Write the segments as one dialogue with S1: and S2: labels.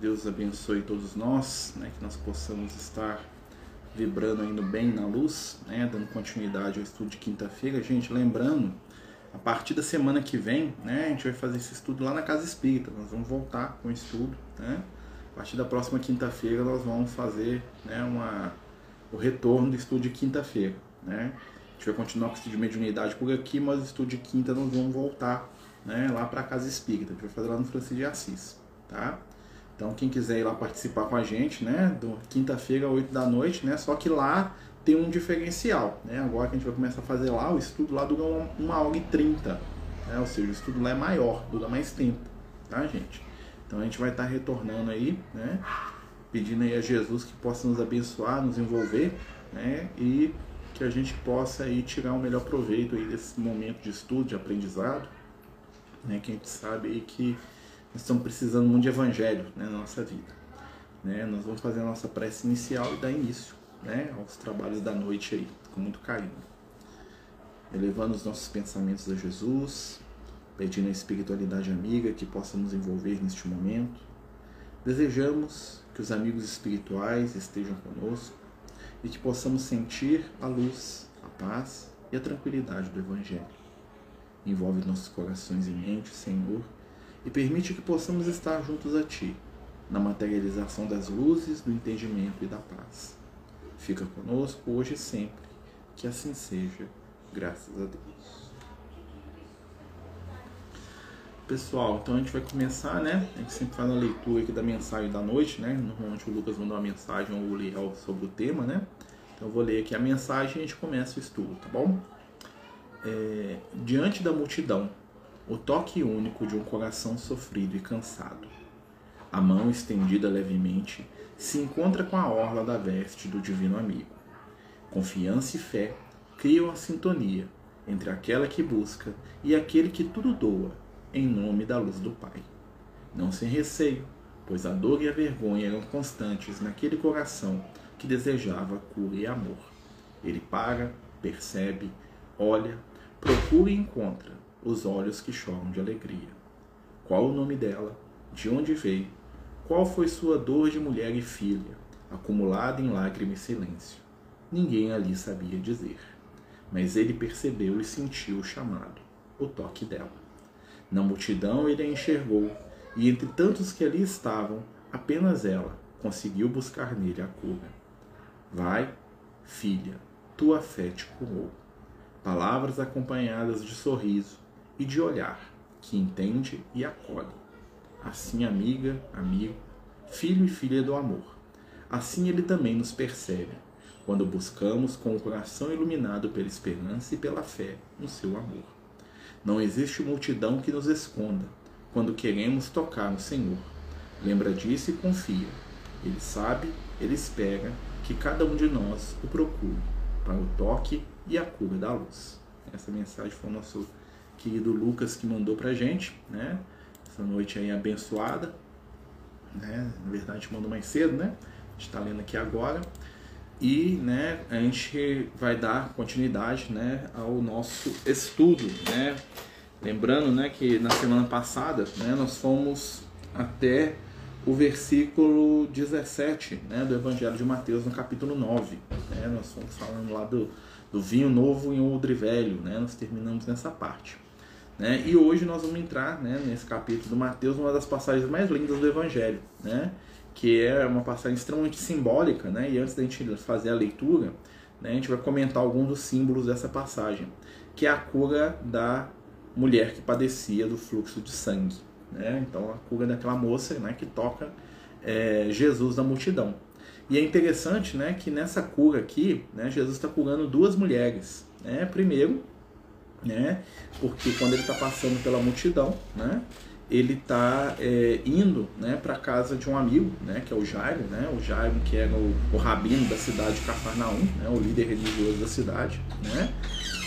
S1: Deus abençoe todos nós, né, que nós possamos estar vibrando ainda bem na luz, né, dando continuidade ao estudo de quinta-feira. Gente, lembrando, a partir da semana que vem, né, a gente vai fazer esse estudo lá na Casa Espírita. Nós vamos voltar com o estudo, né? A partir da próxima quinta-feira nós vamos fazer, né, uma, o retorno do estudo de quinta-feira, né? A gente vai continuar com o estudo de mediunidade por aqui, mas o estudo de quinta nós vamos voltar, né, lá para a Casa Espírita. A gente vai fazer lá no Francisco de Assis, tá? Então, quem quiser ir lá participar com a gente, né, do quinta-feira, 8 da noite, né, só que lá tem um diferencial, né, agora que a gente vai começar a fazer lá, o estudo lá dura uma, hora e trinta, né, ou seja, o estudo lá é maior, dura mais tempo, tá, gente? Então, a gente vai estar retornando aí, né, pedindo aí a Jesus que possa nos abençoar, nos envolver, né, e que a gente possa aí tirar o um melhor proveito aí desse momento de estudo, de aprendizado, né, que a gente sabe aí que nós estamos precisando muito de evangelho né, na nossa vida. Né? Nós vamos fazer a nossa prece inicial e dar início né, aos trabalhos da noite aí, com muito carinho. Elevando os nossos pensamentos a Jesus, pedindo a espiritualidade amiga que possa nos envolver neste momento. Desejamos que os amigos espirituais estejam conosco e que possamos sentir a luz, a paz e a tranquilidade do Evangelho. Envolve nossos corações e mentes, Senhor, e permite que possamos estar juntos a Ti, na materialização das luzes, do entendimento e da paz. Fica conosco hoje e sempre, que assim seja, graças a Deus. Pessoal, então a gente vai começar, né? A gente sempre faz a leitura aqui da mensagem da noite, né? Normalmente o Lucas mandou uma mensagem ou o Liel sobre o tema, né? Então eu vou ler aqui a mensagem e a gente começa o estudo, tá bom? É, diante da multidão, o toque único de um coração sofrido e cansado. A mão estendida levemente se encontra com a orla da veste do divino amigo. Confiança e fé criam a sintonia entre aquela que busca e aquele que tudo doa em nome da luz do Pai. Não sem receio, pois a dor e a vergonha eram constantes naquele coração que desejava cura e amor. Ele para, percebe, olha, procura e encontra os olhos que choram de alegria. Qual o nome dela? De onde veio? Qual foi sua dor de mulher e filha, acumulada em lágrima e silêncio? Ninguém ali sabia dizer. Mas ele percebeu e sentiu o chamado, o toque dela. Na multidão ele a enxergou, e entre tantos que ali estavam, apenas ela conseguiu buscar nele a cura. Vai, filha, tua fé te curou. Palavras acompanhadas de sorriso, e de olhar, que entende e acolhe. Assim, amiga, amigo, filho e filha do amor. Assim ele também nos percebe, quando buscamos com o coração iluminado pela esperança e pela fé no seu amor. Não existe multidão que nos esconda quando queremos tocar no Senhor. Lembra disso e confia. Ele sabe, ele espera que cada um de nós o procure para o toque e a cura da luz. Essa mensagem foi o nosso querido Lucas que mandou pra gente, né? Essa noite aí abençoada, né? Na verdade, mandou mais cedo, né? A gente tá lendo aqui agora. E, né, a gente vai dar continuidade, né, ao nosso estudo, né? Lembrando, né, que na semana passada, né, nós fomos até o versículo 17, né, do Evangelho de Mateus, no capítulo 9, né? Nós fomos falando lá do, do vinho novo em odre velho, né? Nós terminamos nessa parte. Né? E hoje nós vamos entrar né, nesse capítulo do Mateus, uma das passagens mais lindas do Evangelho, né? que é uma passagem extremamente simbólica. Né? E antes da gente fazer a leitura, né, a gente vai comentar alguns dos símbolos dessa passagem, que é a cura da mulher que padecia do fluxo de sangue. Né? Então, a cura daquela moça né, que toca é, Jesus da multidão. E é interessante né, que nessa cura aqui, né, Jesus está curando duas mulheres. Né? Primeiro, né? Porque quando ele está passando pela multidão, né? Ele está é, indo, né, para casa de um amigo, né, que é o Jairo, né? O Jairo que era o, o rabino da cidade de Cafarnaum, né? O líder religioso da cidade, né?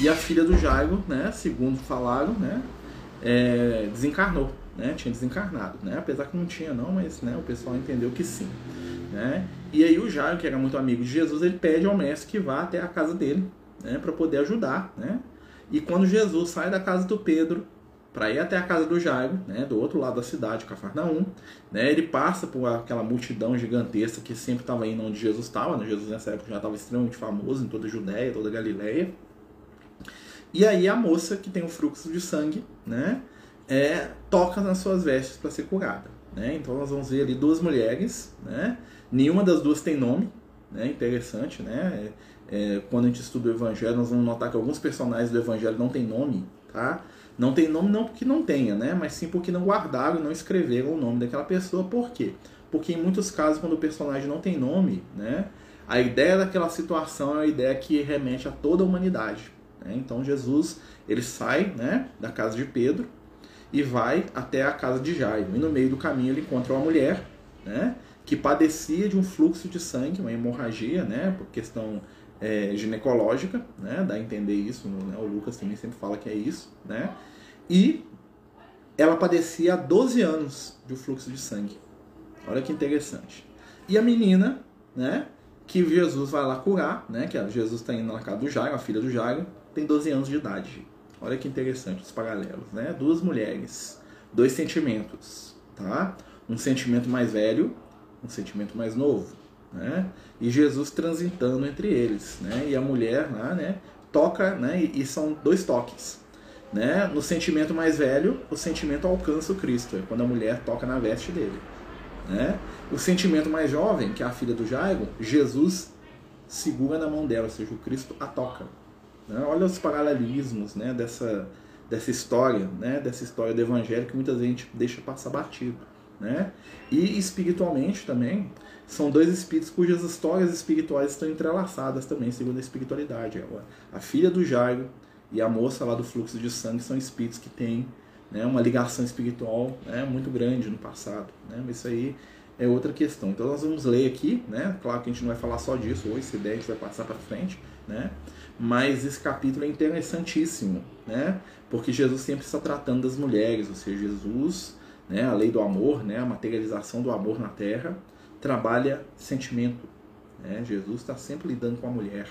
S1: E a filha do Jairo, né? Segundo falaram, né? É, desencarnou, né? Tinha desencarnado, né? Apesar que não tinha não, mas né, o pessoal entendeu que sim, né? E aí o Jairo, que era muito amigo de Jesus, ele pede ao mestre que vá até a casa dele, né? Para poder ajudar, né? E quando Jesus sai da casa do Pedro, para ir até a casa do Jairo, né, do outro lado da cidade, Cafarnaum. Né, ele passa por aquela multidão gigantesca que sempre estava indo onde Jesus estava. Né, Jesus nessa época já estava extremamente famoso em toda a Judéia, toda a Galileia. E aí a moça que tem o fluxo de sangue, né, é, toca nas suas vestes para ser curada. Né? Então nós vamos ver ali duas mulheres, né? nenhuma das duas tem nome, né? interessante, né? Quando a gente estuda o Evangelho, nós vamos notar que alguns personagens do Evangelho não têm nome, tá? Não tem nome não porque não tenha, né? Mas sim porque não guardaram não escreveram o nome daquela pessoa. Por quê? Porque em muitos casos, quando o personagem não tem nome, né? A ideia daquela situação é a ideia que remete a toda a humanidade. Né? Então Jesus ele sai né, da casa de Pedro e vai até a casa de Jairo. E no meio do caminho ele encontra uma mulher né, que padecia de um fluxo de sangue, uma hemorragia, né, por questão é, ginecológica, né, dá a entender isso, né, o Lucas também sempre fala que é isso, né, e ela padecia há 12 anos de um fluxo de sangue. Olha que interessante. E a menina, né, que Jesus vai lá curar, né, que Jesus está indo na casa do Jairo, a filha do Jairo, tem 12 anos de idade. Olha que interessante os paralelos, né? Duas mulheres, dois sentimentos, tá? Um sentimento mais velho, um sentimento mais novo, né? E Jesus transitando entre eles, né? E a mulher lá, né? Toca, né? E, são dois toques, né? No sentimento mais velho, o sentimento alcança o Cristo, é quando a mulher toca na veste dele, né? O sentimento mais jovem, que é a filha do Jairo, Jesus segura na mão dela, ou seja, o Cristo a toca. Né? Olha os paralelismos né, dessa, dessa história, né, dessa história do Evangelho que muita gente deixa passar batido. Né? E espiritualmente também, são dois espíritos cujas histórias espirituais estão entrelaçadas também, segundo a espiritualidade. A filha do Jairo e a moça lá do fluxo de sangue são espíritos que têm né, uma ligação espiritual né, muito grande no passado. Né? Mas isso aí é outra questão. Então nós vamos ler aqui, né? Claro que a gente não vai falar só disso hoje, se der a gente vai passar para frente, né? mas esse capítulo é interessantíssimo, né? Porque Jesus sempre está tratando das mulheres, ou seja, Jesus, né, a lei do amor, né, a materialização do amor na terra, trabalha sentimento. Né? Jesus está sempre lidando com a mulher.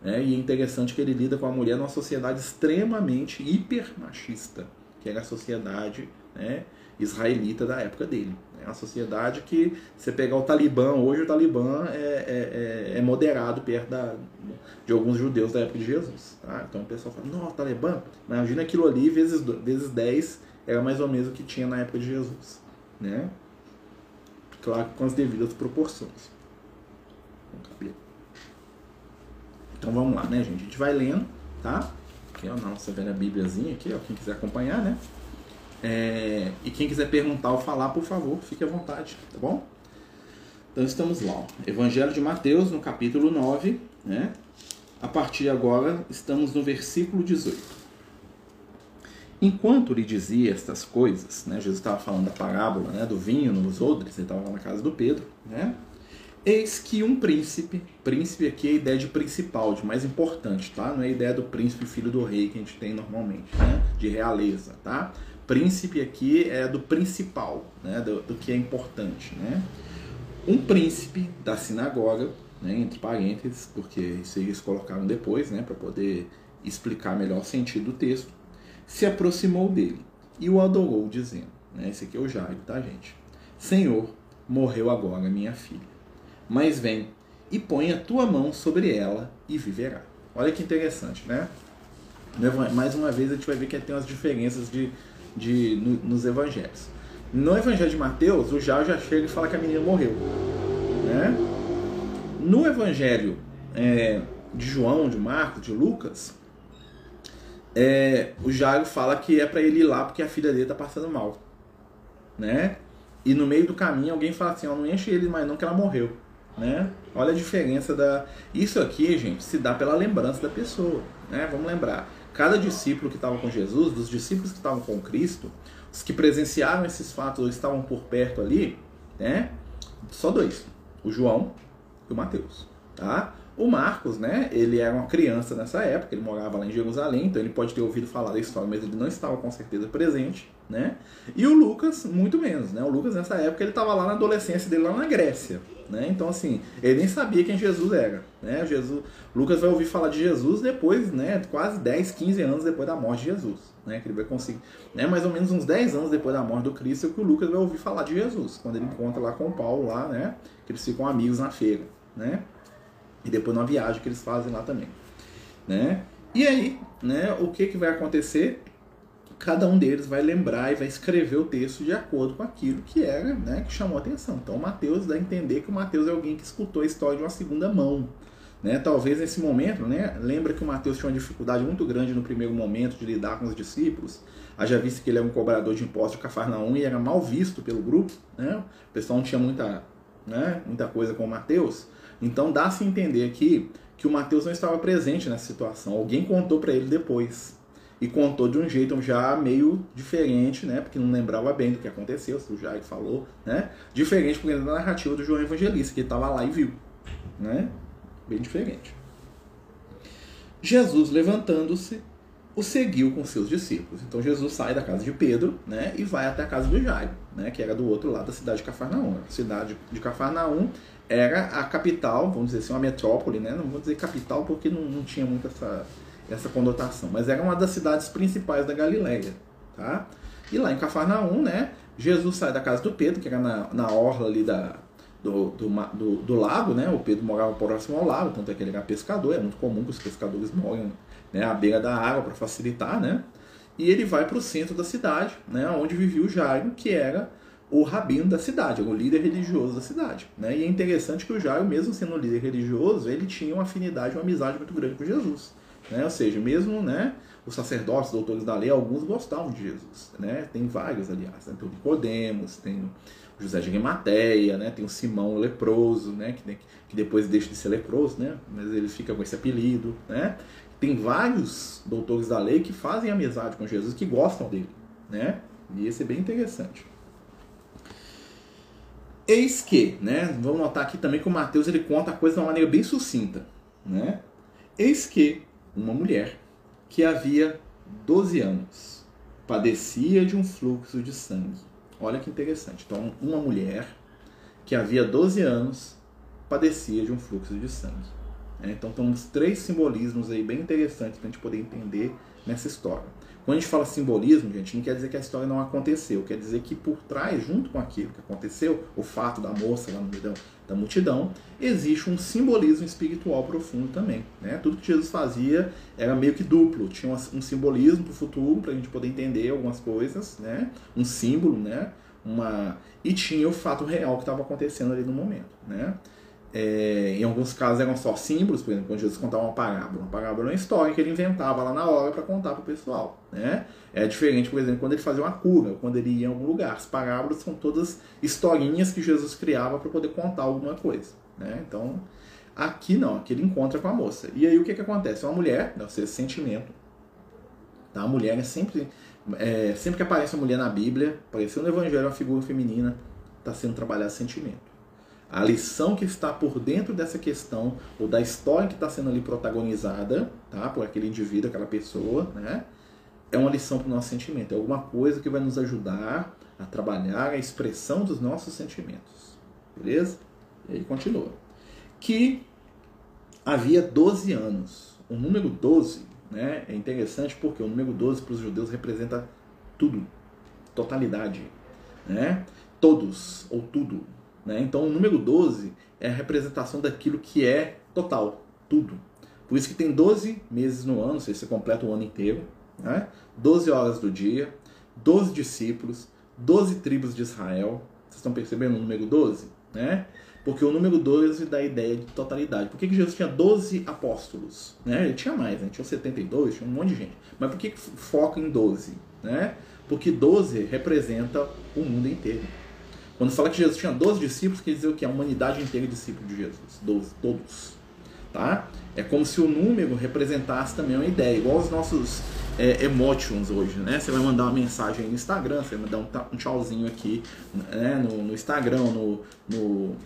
S1: Né? E é interessante que ele lida com a mulher numa sociedade extremamente hiper machista, que era a sociedade né, israelita da época dele. É uma sociedade que, você pegar o Talibã, hoje o Talibã é, é, é, é moderado perto da, de alguns judeus da época de Jesus. Tá? Então o pessoal fala, não, Talibã, imagina aquilo ali vezes, vezes 10 era mais ou menos o que tinha na época de Jesus. Né? Claro, com as devidas proporções. Então vamos lá, né, gente? A gente vai lendo, tá? Aqui, ó, na nossa velha Bíbliazinha aqui, ó, quem quiser acompanhar, né? É, e quem quiser perguntar ou falar, por favor, fique à vontade, tá bom? Então estamos lá, ó. Evangelho de Mateus, no capítulo 9, né? A partir de agora, estamos no versículo 18. Enquanto lhe dizia estas coisas, né, Jesus estava falando da parábola né, do vinho nos odres, ele estava lá na casa do Pedro, né? Eis que um príncipe, príncipe aqui é a ideia de principal, de mais importante, tá? Não é a ideia do príncipe filho do rei que a gente tem normalmente, né? De realeza, tá? príncipe aqui é do principal, né, do, do que é importante. Né? Um príncipe da sinagoga, né, entre parênteses, porque isso eles colocaram depois, né, para poder explicar melhor o sentido do texto, se aproximou dele e o adorou, dizendo: né, Esse aqui é o Jairo, tá, gente? Senhor, morreu agora minha filha, mas vem e põe a tua mão sobre ela e viverá. Olha que interessante, né? Mais uma vez a gente vai ver que tem umas diferenças de de, no, nos evangelhos. No evangelho de Mateus, o Jairo já chega e fala que a menina morreu. Né? No evangelho é, de João, de Marcos, de Lucas, é, o Jairo fala que é para ele ir lá porque a filha dele tá passando mal. Né? E no meio do caminho alguém fala assim, ó, não enche ele mais não que ela morreu. Né? Olha a diferença da. Isso aqui, gente, se dá pela lembrança da pessoa. Né? Vamos lembrar cada discípulo que estava com Jesus, dos discípulos que estavam com Cristo, os que presenciaram esses fatos ou estavam por perto ali, né? Só dois, o João e o Mateus, tá? O Marcos, né, ele era uma criança nessa época, ele morava lá em Jerusalém, então ele pode ter ouvido falar da história, mas ele não estava com certeza presente, né? E o Lucas, muito menos, né? O Lucas nessa época ele estava lá na adolescência dele lá na Grécia, né? Então assim, ele nem sabia quem Jesus era, né? Jesus, Lucas vai ouvir falar de Jesus depois, né, quase 10, 15 anos depois da morte de Jesus, né? Que ele vai conseguir, né, mais ou menos uns 10 anos depois da morte do Cristo que o Lucas vai ouvir falar de Jesus, quando ele encontra lá com o Paulo lá, né? Que eles ficam amigos na feira, né? E depois numa viagem que eles fazem lá também. Né? E aí, né, o que, que vai acontecer? Cada um deles vai lembrar e vai escrever o texto de acordo com aquilo que era, né, que chamou a atenção. Então, o Mateus dá a entender que o Mateus é alguém que escutou a história de uma segunda mão. Né? Talvez nesse momento, né, lembra que o Mateus tinha uma dificuldade muito grande no primeiro momento de lidar com os discípulos. Haja visto que ele é um cobrador de impostos de Cafarnaum e era mal visto pelo grupo. Né? O pessoal não tinha muita, né, muita coisa com o Mateus. Então dá-se entender aqui que o Mateus não estava presente nessa situação. Alguém contou para ele depois. E contou de um jeito já meio diferente, né? Porque não lembrava bem do que aconteceu, se o Jair falou, né? Diferente porque da narrativa do João Evangelista, que estava lá e viu, né? Bem diferente. Jesus, levantando-se, o seguiu com seus discípulos. Então Jesus sai da casa de Pedro, né, e vai até a casa do Jairo, né, que era do outro lado da cidade de Cafarnaum. A cidade de Cafarnaum era a capital, vamos dizer assim, uma metrópole, né? Não vou dizer capital porque não, não tinha muito essa, essa conotação, mas era uma das cidades principais da Galileia, tá? E lá em Cafarnaum, né? Jesus sai da casa do Pedro, que era na, na orla ali da, do, do, do, do lago, né? O Pedro morava próximo ao lago, tanto é que ele era pescador, é muito comum que os pescadores morem né, à beira da água para facilitar, né? E ele vai para o centro da cidade, né? Onde vivia o Jairo, que era o rabino da cidade, o líder religioso da cidade. Né? E é interessante que o Jairo, mesmo sendo um líder religioso, ele tinha uma afinidade, uma amizade muito grande com Jesus. Né? Ou seja, mesmo né, os sacerdotes, doutores da lei, alguns gostavam de Jesus. Né? Tem vários, aliás. Né? Tem o Nicodemos, tem o José de Arimateia, né? tem o Simão o leproso, né? que, que depois deixa de ser leproso, né? mas ele fica com esse apelido. Né? Tem vários doutores da lei que fazem amizade com Jesus, que gostam dele. Né? E esse é bem interessante. Eis que, né? Vamos notar aqui também que o Mateus ele conta a coisa de uma maneira bem sucinta, né? Eis que uma mulher que havia 12 anos padecia de um fluxo de sangue. Olha que interessante. Então, uma mulher que havia 12 anos padecia de um fluxo de sangue. Né? Então, temos três simbolismos aí bem interessantes para a gente poder entender nessa história. Quando a gente fala simbolismo, gente, não quer dizer que a história não aconteceu, quer dizer que por trás, junto com aquilo que aconteceu, o fato da moça lá no meio da multidão, existe um simbolismo espiritual profundo também. Né? Tudo que Jesus fazia era meio que duplo, tinha um simbolismo para o futuro, para a gente poder entender algumas coisas, né? um símbolo, né? uma... e tinha o fato real que estava acontecendo ali no momento. Né? É, em alguns casos eram só símbolos, por exemplo, quando Jesus contava uma parábola. Uma parábola é uma história que ele inventava lá na hora para contar para o pessoal. Né? É diferente, por exemplo, quando ele fazia uma cura, quando ele ia em algum lugar. As parábolas são todas historinhas que Jesus criava para poder contar alguma coisa. Né? Então, aqui não, aqui ele encontra com a moça. E aí o que, que acontece? Uma mulher, ou seja, sentimento. Tá? A mulher é sempre. É, sempre que aparece uma mulher na Bíblia, apareceu no Evangelho uma figura feminina, está sendo trabalhado sentimento. A lição que está por dentro dessa questão, ou da história que está sendo ali protagonizada, tá? Por aquele indivíduo, aquela pessoa, né? É uma lição para o nosso sentimento. É alguma coisa que vai nos ajudar a trabalhar a expressão dos nossos sentimentos. Beleza? E aí continua. Que havia 12 anos. O número 12 né, é interessante porque o número 12 para os judeus representa tudo, totalidade. Né? Todos, ou tudo. Né? Então, o número 12 é a representação daquilo que é total, tudo. Por isso que tem 12 meses no ano, ou seja, você completa o ano inteiro, né? 12 horas do dia, 12 discípulos, 12 tribos de Israel. Vocês estão percebendo o número 12? Né? Porque o número 12 dá a ideia de totalidade. Por que, que Jesus tinha 12 apóstolos? Né? Ele tinha mais, né? tinha 72, tinha um monte de gente. Mas por que, que foca em 12? Né? Porque 12 representa o mundo inteiro. Quando fala que Jesus tinha 12 discípulos, quer dizer o que? A humanidade inteira é discípulo de Jesus. 12, todos. Tá? É como se o número representasse também uma ideia, igual os nossos é, emotions hoje, né? Você vai mandar uma mensagem no Instagram, você vai mandar um, um tchauzinho aqui né? no, no Instagram, no, no,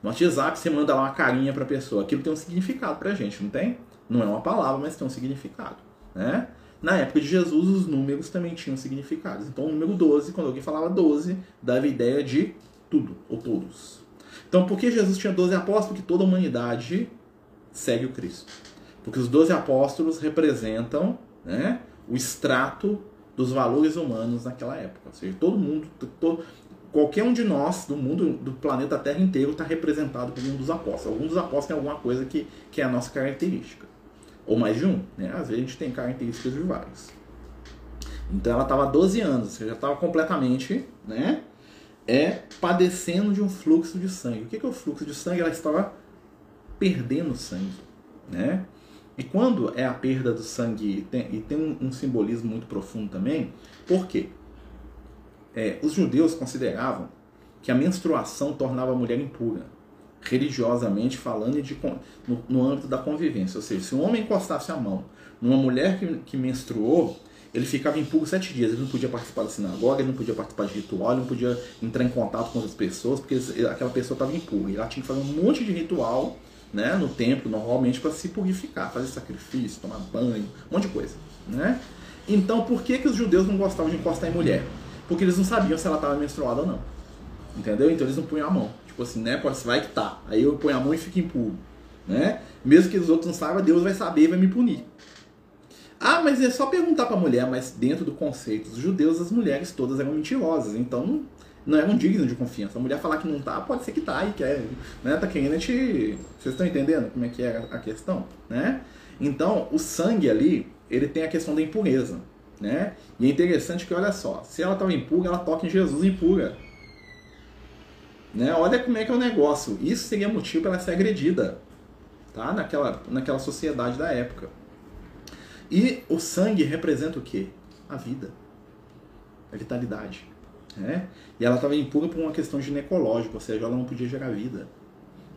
S1: No WhatsApp você manda lá uma carinha para a pessoa. Aquilo tem um significado para a gente, não tem? Não é uma palavra, mas tem um significado. Né? Na época de Jesus, os números também tinham significados. Então, o número 12, quando alguém falava 12, dava a ideia de tudo, ou todos. Então, por que Jesus tinha 12 apóstolos? Porque toda a humanidade segue o Cristo. Porque os 12 apóstolos representam né, o extrato dos valores humanos naquela época. Ou seja, todo mundo, todo, qualquer um de nós do mundo, do planeta Terra inteiro, está representado por um dos apóstolos. Algum dos apóstolos tem alguma coisa que, que é a nossa característica. Ou mais de um. Né? Às vezes a gente tem características de vários. Então ela estava há 12 anos, já estava completamente né, é, padecendo de um fluxo de sangue. O que é o fluxo de sangue? Ela estava perdendo sangue. Né? E quando é a perda do sangue, tem, e tem um, um simbolismo muito profundo também, por quê? É, os judeus consideravam que a menstruação tornava a mulher impura, religiosamente falando e de, no, no âmbito da convivência. Ou seja, se um homem encostasse a mão numa mulher que, que menstruou, ele ficava impuro sete dias. Ele não podia participar da sinagoga, ele não podia participar de ritual, ele não podia entrar em contato com outras pessoas, porque aquela pessoa estava impura. E ela tinha que fazer um monte de ritual né, no templo, normalmente, para se purificar, fazer sacrifício, tomar banho, um monte de coisa. Né? Então, por que, que os judeus não gostavam de encostar em mulher? Porque eles não sabiam se ela estava menstruada ou não. Entendeu? Então eles não punham a mão. Tipo assim, né? Pode, vai que tá. Aí eu ponho a mão e fico impuro. Né? Mesmo que os outros não saibam, Deus vai saber e vai me punir. Ah, mas é só perguntar para a mulher, mas dentro do conceito dos judeus, as mulheres todas eram mentirosas, então não, não eram dignas de confiança. A mulher falar que não tá, pode ser que tá e quer, né? Tá querendo te. Vocês estão entendendo como é que é a questão, né? Então, o sangue ali, ele tem a questão da impureza, né? E é interessante que olha só, se ela estava impura, ela toca em Jesus impura. Né? Olha como é que é o negócio. Isso seria motivo para ela ser agredida, tá? Naquela, naquela sociedade da época. E o sangue representa o quê? A vida, a vitalidade. Né? E ela estava impura por uma questão ginecológica, ou seja, ela não podia gerar vida.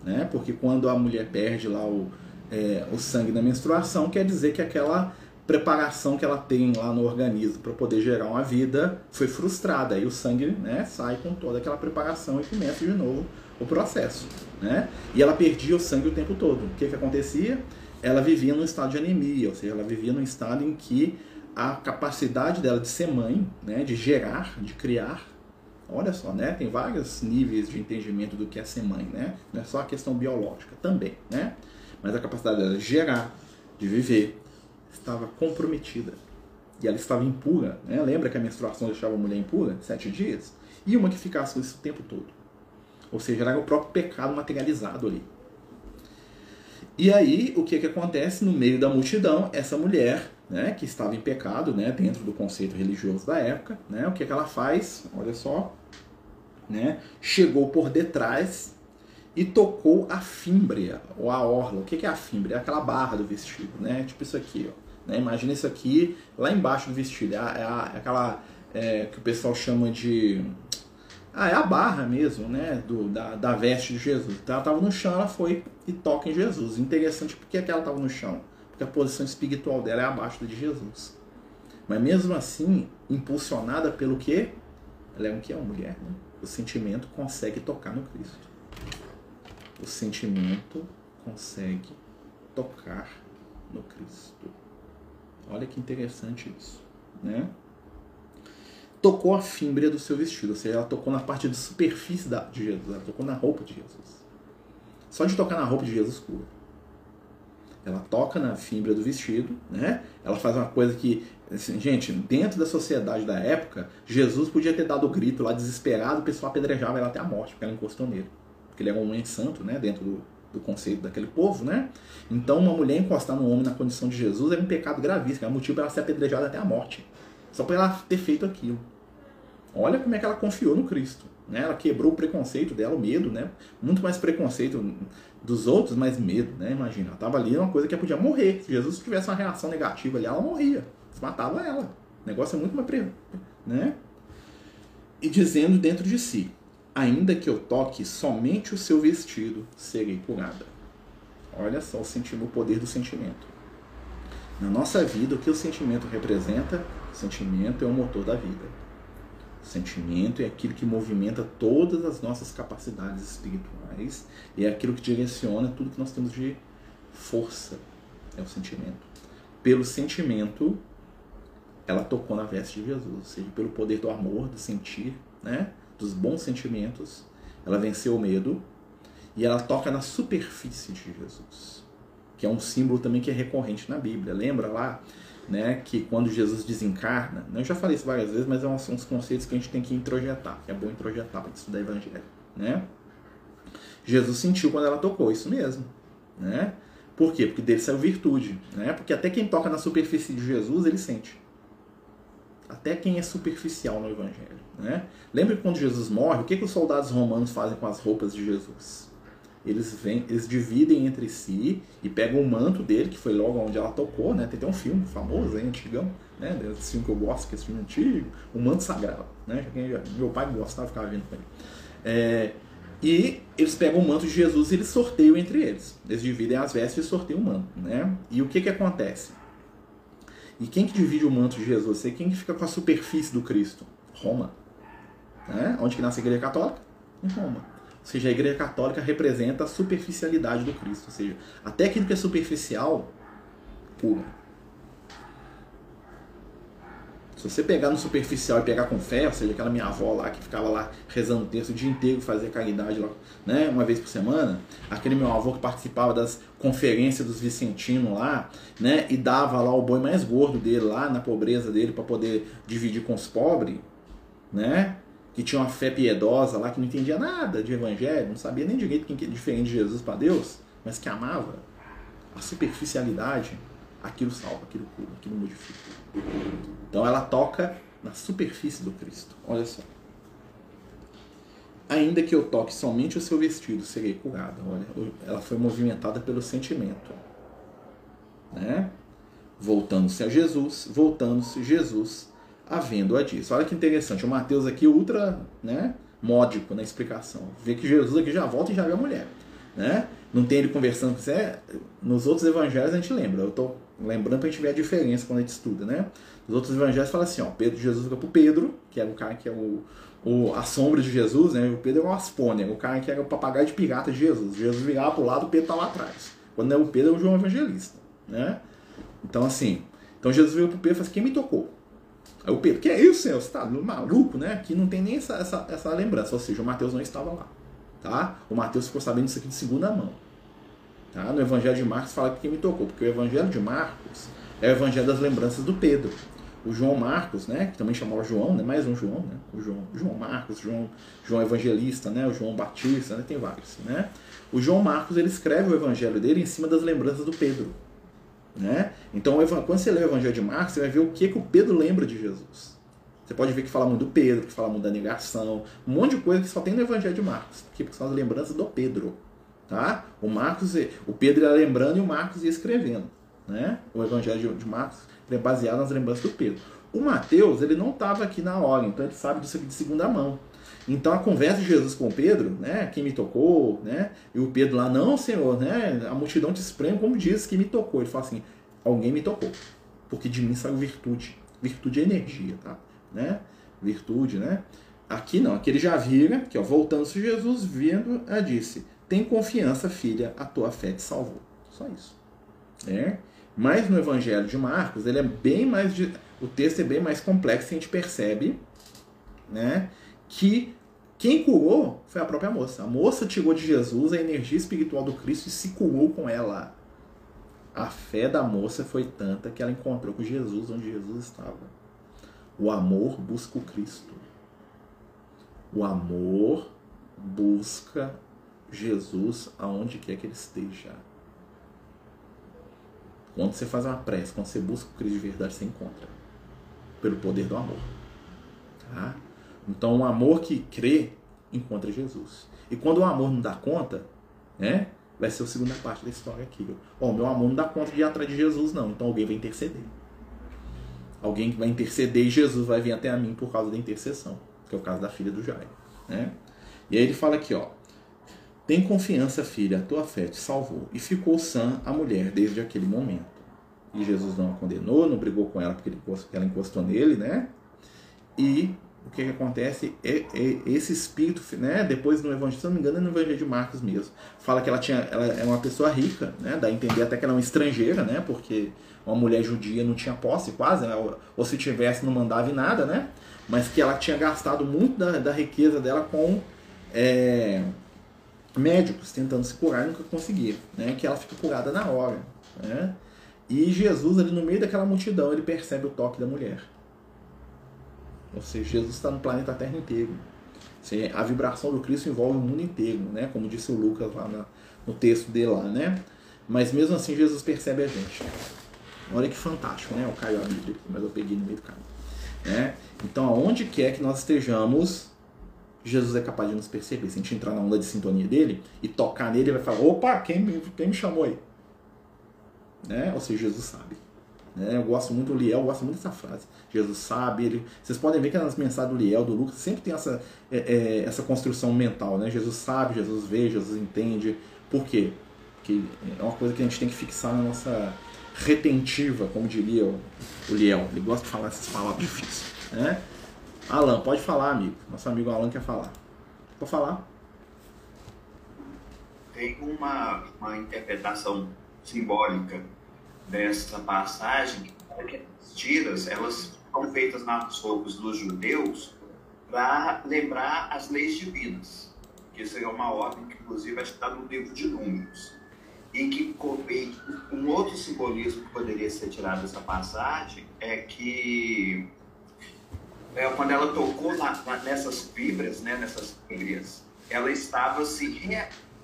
S1: Né? Porque quando a mulher perde lá o, é, o sangue na menstruação, quer dizer que aquela preparação que ela tem lá no organismo para poder gerar uma vida foi frustrada. Aí o sangue né, sai com toda aquela preparação e começa de novo o processo. Né? E ela perdia o sangue o tempo todo. O que, que acontecia? Ela vivia num estado de anemia, ou seja, ela vivia num estado em que a capacidade dela de ser mãe, né, de gerar, de criar, olha só, né, tem vários níveis de entendimento do que é ser mãe, né? Não é só a questão biológica também, né? Mas a capacidade dela de gerar, de viver, estava comprometida. E ela estava impura. Né? Lembra que a menstruação deixava a mulher impura? Sete dias? E uma que ficasse isso o tempo todo. Ou seja, era o próprio pecado materializado ali. E aí, o que, que acontece? No meio da multidão, essa mulher, né, que estava em pecado, né, dentro do conceito religioso da época, né, o que, que ela faz? Olha só. Né, chegou por detrás e tocou a fímbria, ou a orla. O que, que é a fímbria? É aquela barra do vestido, né? Tipo isso aqui, ó. Né? Imagina isso aqui lá embaixo do vestido. É, é, é aquela é, que o pessoal chama de. Ah, é a barra mesmo, né? Do, da, da veste de Jesus. Então ela estava no chão, ela foi e toca em Jesus. Interessante porque ela estava no chão. Porque a posição espiritual dela é abaixo de Jesus. Mas mesmo assim, impulsionada pelo que? Ela é um que é uma mulher, né? O sentimento consegue tocar no Cristo. O sentimento consegue tocar no Cristo. Olha que interessante isso, né? Tocou a fímbria do seu vestido, ou seja, ela tocou na parte de superfície da, de Jesus, ela tocou na roupa de Jesus. Só de tocar na roupa de Jesus cura. Ela toca na fímbria do vestido, né? Ela faz uma coisa que, assim, gente, dentro da sociedade da época, Jesus podia ter dado o grito lá desesperado, o pessoal apedrejava ela até a morte, porque ela encostou nele. Porque ele era um homem santo, né? Dentro do, do conceito daquele povo, né? Então, uma mulher encostar no homem na condição de Jesus é um pecado gravíssimo, é um motivo para ela ser apedrejada até a morte, só por ela ter feito aquilo. Olha como é que ela confiou no Cristo, né? Ela quebrou o preconceito dela, o medo, né? Muito mais preconceito dos outros, mas medo, né? Imagina, ela estava ali uma coisa que ela podia morrer. Se Jesus tivesse uma reação negativa ali, ela morria, se matava ela. O negócio é muito mais, né? E dizendo dentro de si, ainda que eu toque somente o seu vestido, serei curada. Olha só o, o poder do sentimento. Na nossa vida, o que o sentimento representa? O sentimento é o motor da vida. sentimento é aquilo que movimenta todas as nossas capacidades espirituais e é aquilo que direciona tudo que nós temos de força. É o sentimento. Pelo sentimento, ela tocou na veste de Jesus, ou seja, pelo poder do amor, do sentir, né? Dos bons sentimentos, ela venceu o medo e ela toca na superfície de Jesus, que é um símbolo também que é recorrente na Bíblia. Lembra lá né, que quando Jesus desencarna, né, eu já falei isso várias vezes, mas é são uns conceitos que a gente tem que introjetar, que é bom introjetar para estudar Evangelho, né? Jesus sentiu quando ela tocou, isso mesmo, né? Por quê? Porque dele saiu virtude, né? Porque até quem toca na superfície de Jesus, ele sente. Até quem é superficial no Evangelho, né? Lembra que quando Jesus morre, o que, que os soldados romanos fazem com as roupas de Jesus? eles vêm, eles dividem entre si e pegam o manto dele, que foi logo onde ela tocou, né? Tem até um filme famoso aí, antigão, né? Esse filme que eu gosto, que é esse filme antigo, O Manto Sagrado, né? Meu pai gostava, ficava vendo com ele. É, e eles pegam o manto de Jesus e eles sorteiam entre eles. Eles dividem as vestes e sorteiam o manto, né? E o que que acontece? E quem que divide o manto de Jesus? E quem que fica com a superfície do Cristo? Roma. Né? Onde que nasce a igreja católica? Em Roma. Ou seja, a Igreja Católica representa a superficialidade do Cristo. Ou seja, até aquilo que é superficial, pula. Se você pegar no superficial e pegar com fé, ou seja, aquela minha avó lá que ficava lá rezando o texto o dia inteiro, fazia caridade lá, né, uma vez por semana, aquele meu avô que participava das conferências dos Vicentinos lá, né, e dava lá o boi mais gordo dele lá na pobreza dele para poder dividir com os pobres, né? que tinha uma fé piedosa lá, que não entendia nada de evangelho, não sabia nem direito quem que é diferente de Jesus para Deus, mas que amava a superficialidade, aquilo salva, aquilo cura, aquilo modifica. Então ela toca na superfície do Cristo. Olha só. Ainda que eu toque somente o seu vestido, serei curada. Olha, ela foi movimentada pelo sentimento. Né? Voltando-se a Jesus, voltando-se Jesus havendo-a disso. Olha que interessante, o Mateus aqui ultra né, módico na explicação. Vê que Jesus aqui já volta e já vê a mulher. Né? Não tem ele conversando com você. Nos outros evangelhos a gente lembra. Eu estou lembrando para a gente ver a diferença quando a gente estuda. Né? Nos outros evangelhos fala assim: ó, Pedro, Jesus fica para Pedro, que era o cara que é o, o, a sombra de Jesus. Né? O Pedro é o Aspônia, o cara que era o papagaio de pirata de Jesus. Jesus virava para o lado, o Pedro está lá atrás. Quando é o Pedro, é o João Evangelista. Né? Então, assim, então Jesus veio para o Pedro e falou assim: quem me tocou? Aí o Pedro, que é isso, Senhor? Você está maluco, né? Aqui não tem nem essa, essa, essa lembrança. Ou seja, o Mateus não estava lá. Tá? O Mateus ficou sabendo isso aqui de segunda mão. Tá? No Evangelho de Marcos fala que me tocou, porque o Evangelho de Marcos é o Evangelho das lembranças do Pedro. O João Marcos, né, que também chamava João, né, mais um João, né, o João, João Marcos, João, João Evangelista, né, o João Batista, né, tem vários, né. O João Marcos ele escreve o Evangelho dele em cima das lembranças do Pedro. Né? Então, quando você lê o Evangelho de Marcos, você vai ver o que, que o Pedro lembra de Jesus. Você pode ver que fala muito do Pedro, que fala muito da negação, um monte de coisa que só tem no Evangelho de Marcos, porque são as lembranças do Pedro. Tá? O Marcos, o Pedro ia lembrando e o Marcos ia escrevendo. Né? O Evangelho de Marcos é baseado nas lembranças do Pedro. O Mateus, ele não estava aqui na hora, então ele sabe disso aqui de segunda mão. Então a conversa de Jesus com Pedro, né, quem me tocou, né, e o Pedro lá, não, Senhor, né, a multidão te espreme como diz que me tocou. Ele fala assim, alguém me tocou, porque de mim saiu virtude. Virtude é energia, tá? Né? Virtude, né? Aqui não, aqui ele já vira, que ó, voltando-se Jesus, vendo, a disse, tem confiança, filha, a tua fé te salvou. Só isso. É? Mas no Evangelho de Marcos, ele é bem mais, o texto é bem mais complexo, e a gente percebe, né, que quem curou foi a própria moça. A moça tirou de Jesus a energia espiritual do Cristo e se curou com ela. A fé da moça foi tanta que ela encontrou com Jesus onde Jesus estava. O amor busca o Cristo. O amor busca Jesus aonde quer que ele esteja. Quando você faz uma prece, quando você busca o Cristo de verdade, você encontra. Pelo poder do amor. Tá? Então, o amor que crê encontra Jesus. E quando o amor não dá conta, né, vai ser a segunda parte da história aqui. Ó, meu amor não dá conta de ir atrás de Jesus, não. Então alguém vai interceder. Alguém que vai interceder e Jesus vai vir até a mim por causa da intercessão. Que é o caso da filha do Jairo. Né? E aí ele fala aqui, ó. Tem confiança, filha, a tua fé te salvou. E ficou sã a mulher desde aquele momento. E Jesus não a condenou, não brigou com ela porque ela encostou nele, né? E o que, que acontece é, é, esse espírito, né? Depois no Evangelho, se não me engano, é no Evangelho de Marcos mesmo. Fala que ela tinha, ela é uma pessoa rica, né? Dá a entender até que ela é uma estrangeira, né? Porque uma mulher judia não tinha posse quase, né? ou, se tivesse não mandava em nada, né? Mas que ela tinha gastado muito da, da riqueza dela com é, médicos tentando se curar e nunca conseguia, né? Que ela fica curada na hora, né? E Jesus ali no meio daquela multidão ele percebe o toque da mulher. Ou seja, Jesus está no planeta Terra inteiro. A vibração do Cristo envolve o mundo inteiro, né? Como disse o Lucas lá no texto dele lá, né? Mas mesmo assim Jesus percebe a gente. Olha que fantástico, né? Eu caio a Bíblia, mas eu peguei no meio do caminho. Né? Então, aonde quer que nós estejamos, Jesus é capaz de nos perceber. Se a gente entrar na onda de sintonia dele e tocar nele, ele vai falar: opa, quem me, quem me chamou aí? Né? Ou seja, Jesus sabe. Né? Eu gosto muito do Liel, eu gosto muito dessa frase. Jesus sabe, ele... vocês podem ver que nas mensagens do Liel, do Lucas, sempre tem essa, é, é, essa construção mental. Né? Jesus sabe, Jesus vê, Jesus entende. Por quê? Porque é uma coisa que a gente tem que fixar na nossa retentiva, como diria o, o Liel. Ele gosta de falar essas palavras difíceis. Né? Alan, pode falar, amigo. Nosso amigo Alan quer falar. Pode falar.
S2: Tem uma, uma interpretação simbólica dessa passagem que as tiras elas são feitas nas roupas dos judeus para lembrar as leis divinas, que isso é uma ordem que inclusive está no livro de Números e que um outro simbolismo que poderia ser tirado dessa passagem é que é, quando ela tocou nessas fibras, né, nessas fibras, ela estava se re,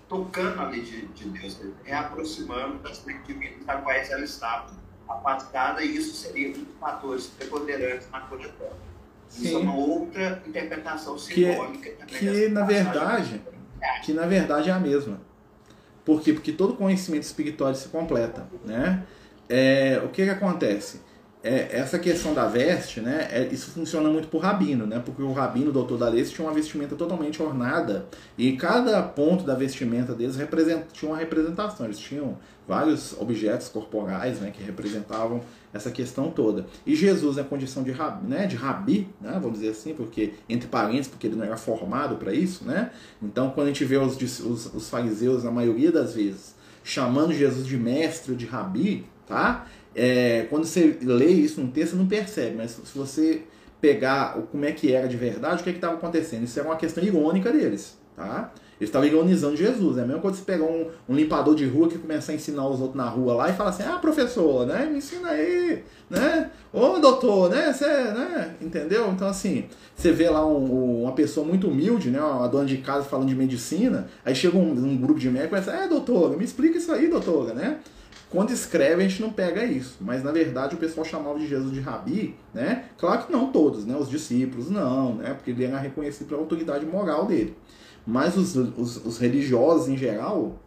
S2: tocando ali de, de Deus, reaproximando das divinas das quais ela estava afastada, e isso seria um dos fatores preponderantes na dela. Isso é uma outra interpretação simbólica
S1: que, que na verdade que na verdade é a mesma por quê? Porque todo conhecimento espiritual se completa, né? É, o que que acontece? É, essa questão da veste, né? É, isso funciona muito por rabino, né? Porque o rabino, o doutor da lei, tinha uma vestimenta totalmente ornada e cada ponto da vestimenta deles tinha uma representação. Eles tinham vários objetos corporais, né? Que representavam essa questão toda. E Jesus, na condição de rabi, né, de rabi, né, vamos dizer assim, porque entre parênteses, porque ele não era formado para isso, né? Então, quando a gente vê os, os, os fariseus, na maioria das vezes, chamando Jesus de mestre de rabi, tá? É, quando você lê isso num texto, você não percebe, mas se você pegar como é que era de verdade, o que é estava acontecendo? Isso era uma questão irônica deles, tá? Eles estavam ironizando Jesus, né? Mesmo quando você pegar um, um, limpador de rua que começa a ensinar os outros na rua lá e fala assim, ah, professor, né? Me ensina aí, né? Ô, doutor, né? Você, né? Entendeu? Então, assim, você vê lá um, uma pessoa muito humilde, né? Uma dona de casa falando de medicina, aí chega um, um grupo de médicos e começa, é, doutora, me explica isso aí, doutora, né? Quando escreve, a gente não pega isso. Mas, na verdade, o pessoal chamava de Jesus de Rabi, né? Claro que não todos, né? Os discípulos, não, né? Porque ele era reconhecido pela autoridade moral dele. Mas os, os, os religiosos em geral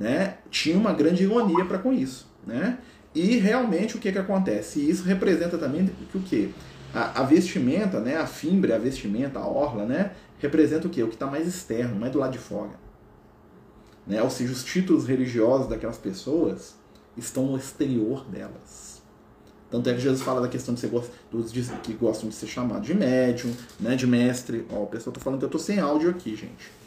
S1: né, tinham uma grande ironia para com isso. Né? E realmente o que, que acontece? E isso representa também que o que? A, a, vestimenta, né, a fimbre, a vestimenta, a orla, né, representa o que? O que está mais externo, mais do lado de fora. Né? Ou seja, os títulos religiosos daquelas pessoas estão no exterior delas. Tanto é que Jesus fala da questão de ser dos que gostam de ser chamados de médium, né, de mestre. Ó, o pessoal tá falando que eu tô sem áudio aqui, gente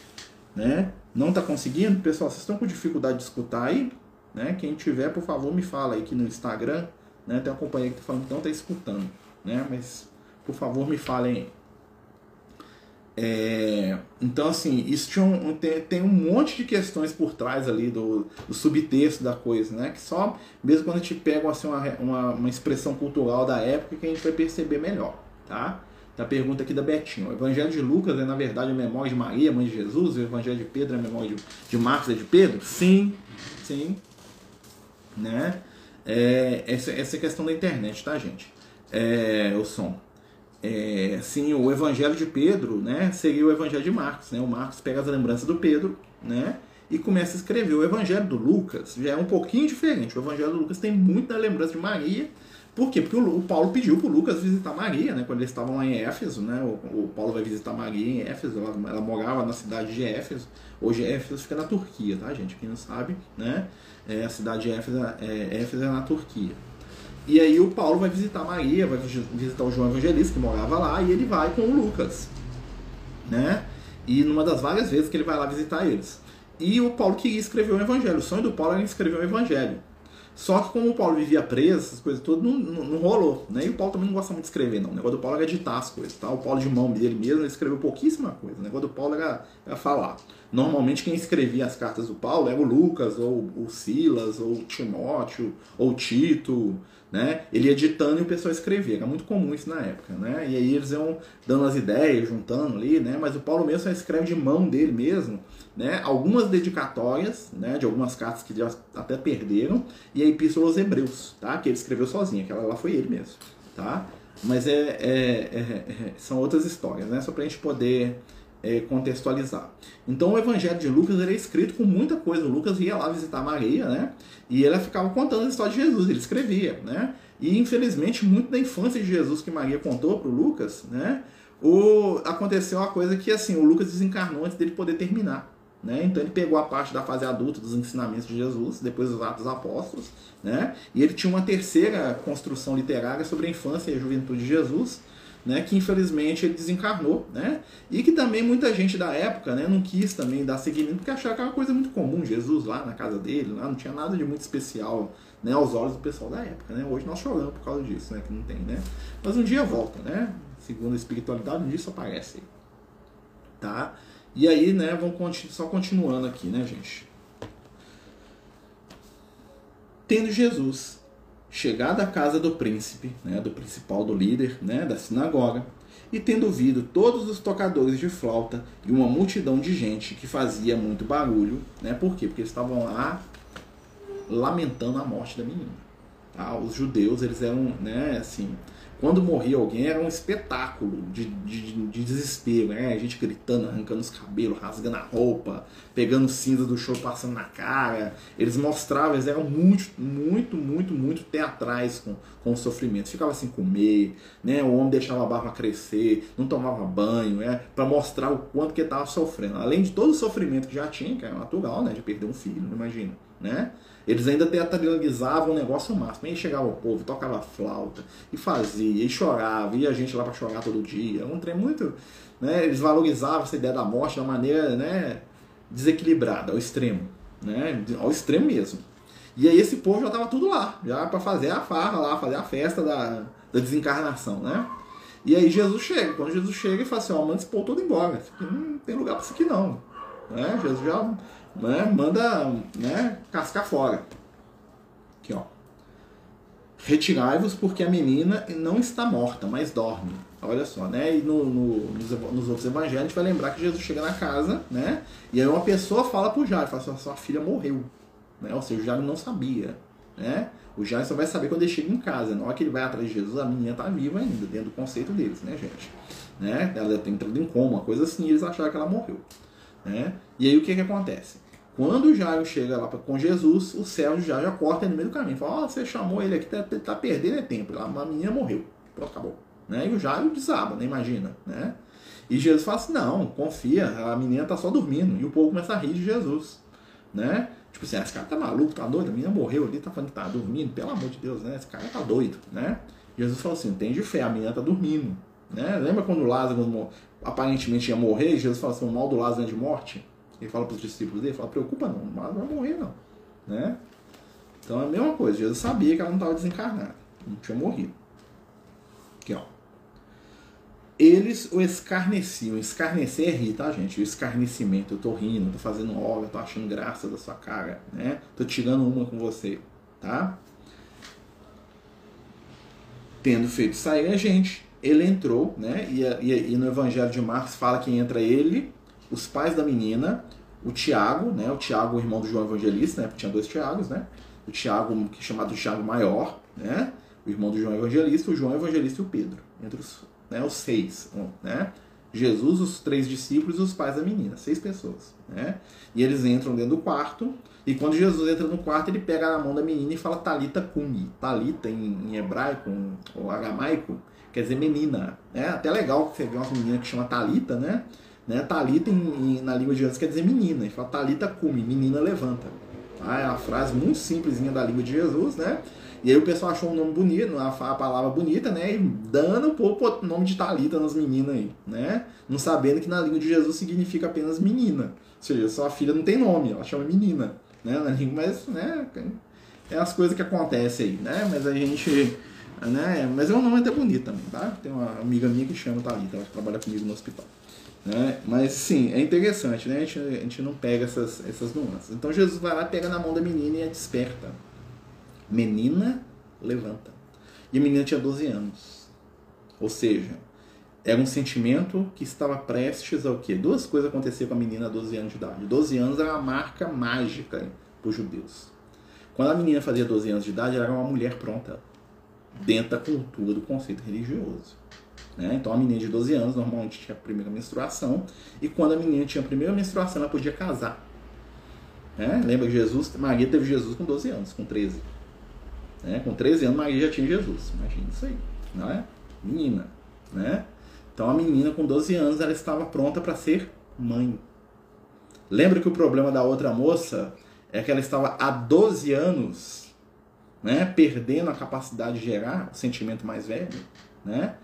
S1: né? Não está conseguindo? Pessoal, vocês estão com dificuldade de escutar aí? Né? Quem tiver, por favor, me fala aí aqui no Instagram. Né? Tem uma companhia que está falando que não está escutando. Né? Mas, por favor, me falem é, então, assim, isso tinha um, tem, tem, um monte de questões por trás ali do, do, subtexto da coisa, né? Que só, mesmo quando a gente pega assim, uma, uma, uma expressão cultural da época, que a gente vai perceber melhor, tá? da pergunta aqui da Betinho. O Evangelho de Lucas é, na verdade, a memória de Maria, mãe de Jesus, e o Evangelho de Pedro é a memória de, de Marcos é de Pedro? Sim, sim. Né? É, essa, essa é a questão da internet, tá, gente? É, o som. É, sim, o Evangelho de Pedro né, seria o Evangelho de Marcos. Né? O Marcos pega as lembranças do Pedro né, e começa a escrever. O Evangelho do Lucas já é um pouquinho diferente. O Evangelho do Lucas tem muita lembrança de Maria por quê? Porque o, Paulo pediu para o Lucas visitar Maria, né? Quando eles estavam lá em Éfeso, né? O, o Paulo vai visitar Maria em Éfeso, ela, ela, morava na cidade de Éfeso. Hoje Éfeso fica na Turquia, tá, gente? Quem não sabe, né? É, a cidade de Éfeso é, Éfeso é na Turquia. E aí o Paulo vai visitar Maria, vai visitar o João Evangelista que morava lá e ele vai com o Lucas, né? E numa das várias vezes que ele vai lá visitar eles. E o Paulo queria escrever um evangelho. O sonho do Paulo era escrever um evangelho. Só que como o Paulo vivia preso, essas coisas todas, não, não, não, rolou. Né? E o Paulo também não gosta muito de escrever, não. O negócio do Paulo era editar as coisas. Tá? O Paulo de mão dele mesmo, ele escreveu pouquíssima coisa. O negócio do Paulo era, era falar. Normalmente quem escrevia as cartas do Paulo era o Lucas, ou o Silas, ou o Timóteo, ou o Tito, né? Ele editando e o pessoal escrevia. Era muito comum isso na época, né? E aí eles iam dando as ideias, juntando ali, né? Mas o Paulo mesmo só escreve de mão dele mesmo, né? Algumas dedicatórias, né? De algumas cartas que já até perderam e a Epístola aos Hebreus, tá? Que ele escreveu sozinho. Aquela lá foi ele mesmo, tá? Mas é, é, é, é são outras histórias, né? Só pra gente poder é, contextualizar. Então o Evangelho de Lucas ele é escrito com muita coisa. O Lucas ia lá visitar Maria, né? E ele ficava contando a história de Jesus, ele escrevia, né? E infelizmente muito da infância de Jesus que Maria contou para o Lucas, né? O, aconteceu uma coisa que assim o Lucas desencarnou antes dele poder terminar. Né? Então ele pegou a parte da fase adulta dos ensinamentos de Jesus, depois dos Atos Apóstolos, né? e ele tinha uma terceira construção literária sobre a infância e a juventude de Jesus, né, que infelizmente ele desencarnou, né, e que também muita gente da época, né, não quis também dar seguimento porque achava que era uma coisa muito comum, Jesus lá na casa dele, lá não tinha nada de muito especial, né, aos olhos do pessoal da época, né, hoje nós choramos por causa disso, né, que não tem, né, mas um dia volta, né, segundo a espiritualidade, um dia isso aparece, tá, e aí, né, vamos só continuando aqui, né, gente, tendo Jesus chegado à casa do príncipe, né, do principal do líder né, da sinagoga, e tendo ouvido todos os tocadores de flauta e uma multidão de gente que fazia muito barulho, né, por quê? Porque eles estavam lá lamentando a morte da menina. Tá? Os judeus, eles eram, né, assim, quando morria alguém era um espetáculo de, de, de desespero, né? A gente gritando, arrancando os cabelos, rasgando a roupa, pegando cinza do chão, passando na cara. Eles mostravam, eles eram muito, muito, muito, muito teatrais com, com o sofrimento. Ficava sem comer, né? O homem deixava a barba crescer, não tomava banho, né? Para mostrar o quanto que ele estava sofrendo. Além de todo o sofrimento que já tinha, que era natural, né? De perder um filho, imagina, né? Eles ainda teatralizavam o negócio máximo. Aí chegava o povo, tocava flauta, e fazia, e chorava, e a gente lá para chorar todo dia. Um trem muito. Né, eles valorizavam essa ideia da morte de uma maneira né, desequilibrada, ao extremo. Né, ao extremo mesmo. E aí esse povo já estava tudo lá, já para fazer a farra lá, fazer a festa da, da desencarnação, né? E aí Jesus chega. Quando Jesus chega e fala assim, ó, manda esse povo todo embora. Não tem lugar para isso aqui não. Né? Jesus já né, manda né, cascar fora. Aqui, ó. Retirai-vos porque a menina não está morta, mas dorme. Olha só, né? E no, no, nos, nos, outros evangelhos a gente vai lembrar que Jesus chega na casa, né? E aí uma pessoa fala pro Jairo, fala assim, sua filha morreu. Né? Ou seja, o Jairo não sabia. Né? O Jairo só vai saber quando ele chega em casa. Na hora que ele vai atrás de Jesus, a menina está viva ainda, dentro do conceito deles, né, gente? Né? Ela tem entrado em coma, coisa assim, e eles acharam que ela morreu. Né? E aí o que, que acontece? Quando Jairo chega lá com Jesus, o céu já já corta no meio do caminho. Fala, oh, você chamou ele aqui, tá, tá perdendo tempo. A menina morreu. Pronto, acabou. Né? E o Jairo desaba, né? imagina. Né? E Jesus fala assim, não, confia, a menina tá só dormindo. E o povo começa a rir de Jesus. Né? Tipo assim, ah, esse cara tá maluco, tá doido, a menina morreu ali, tá falando que tá dormindo, pelo amor de Deus, né? Esse cara tá doido, né? Jesus falou assim, tem de fé, a menina tá dormindo. Né? Lembra quando Lázaro aparentemente ia morrer, Jesus falou assim, o mal do Lázaro é de morte? Ele fala para os discípulos dele, fala, preocupa não, não vai morrer não. Né? Então é a mesma coisa, Jesus sabia que ela não estava desencarnada, não tinha morrido. Aqui, ó. Eles o escarneciam. Escarnecer é rir, tá, gente? O escarnecimento. Eu tô rindo, tô fazendo obra, tô achando graça da sua cara, né? Tô tirando uma com você, tá? Tendo feito sair a gente, ele entrou, né? E, e, e no Evangelho de Marcos fala que entra ele, os pais da menina, o Tiago, né? O Tiago, irmão do João Evangelista, né? Porque tinha dois Tiagos, né? O Tiago, que é chamado Tiago Maior, né? O irmão do João Evangelista, o João Evangelista e o Pedro. Entre os, né, os seis, né? Jesus, os três discípulos e os pais da menina, seis pessoas, né? E eles entram dentro do quarto, e quando Jesus entra no quarto, ele pega na mão da menina e fala Talita Kumi. Talita em, em hebraico ou aramaico quer dizer menina, né? Até legal que você vê uma menina que chama Talita, né? Né? Talita em, em, na língua de Jesus quer dizer menina. Ele fala Talita cume, menina levanta. Tá? É uma frase muito simplesinha da língua de Jesus, né? E aí o pessoal achou um nome bonito, a, a palavra bonita, né? E dando um pouco o nome de Talita nas meninas aí, né? Não sabendo que na língua de Jesus significa apenas menina. Ou seja, sua filha não tem nome, ela chama menina, né? Na língua, mas, né? É as coisas que acontecem aí, né? Mas a gente. Né? Mas é um nome até bonito também, tá? Tem uma amiga minha que chama Thalita, ela trabalha comigo no hospital. Né? Mas sim, é interessante, né? A gente, a gente não pega essas, essas nuances. Então Jesus vai lá, pega na mão da menina e a desperta. Menina, levanta. E a menina tinha 12 anos. Ou seja, era um sentimento que estava prestes ao quê? Duas coisas aconteceram com a menina a 12 anos de idade. 12 anos era uma marca mágica para os judeus. Quando a menina fazia 12 anos de idade, ela era uma mulher pronta dentro da cultura do conceito religioso. Né? Então a menina de 12 anos normalmente tinha a primeira menstruação, e quando a menina tinha a primeira menstruação, ela podia casar. Né? Lembra que Jesus, Maria teve Jesus com 12 anos, com 13. Né? Com 13 anos, Maria já tinha Jesus. Imagina isso aí, não é? Menina. Né? Então a menina com 12 anos ela estava pronta para ser mãe. Lembra que o problema da outra moça é que ela estava há 12 anos né, perdendo a capacidade de gerar o sentimento mais velho. Né?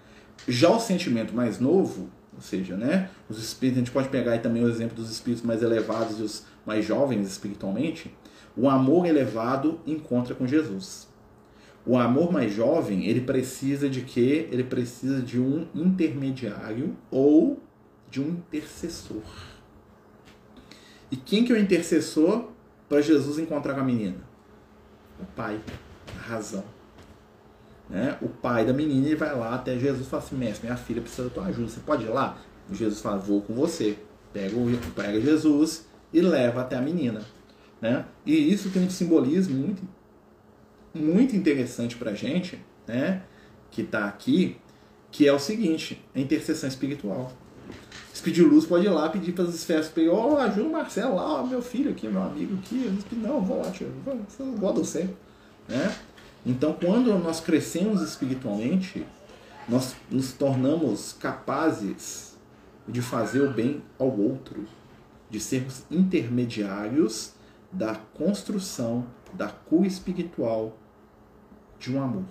S1: Já o sentimento mais novo, ou seja, né, os espíritos, a gente pode pegar aí também o exemplo dos espíritos mais elevados e os mais jovens espiritualmente, o amor elevado encontra com Jesus. O amor mais jovem, ele precisa de quê? Ele precisa de um intermediário ou de um intercessor. E quem que é o intercessor para Jesus encontrar com a menina? O pai, a razão. Né? O pai da menina ele vai lá até Jesus e fala assim: Mestre, minha filha precisa da tua ajuda, você pode ir lá? Jesus fala: Vou com você. Pega, pega Jesus e leva até a menina. Né? E isso tem um simbolismo muito muito interessante para a gente, né, que está aqui, que é o seguinte, a intercessão espiritual. Pedir luz, pode ir lá pedir para as esferas superiores, oh, ajuda o Marcelo lá, meu filho aqui, meu amigo aqui. Não, vou lá, tio, vou, vou você. Né? Então, quando nós crescemos espiritualmente, nós nos tornamos capazes de fazer o bem ao outro, de sermos intermediários da construção da cura espiritual de um amor.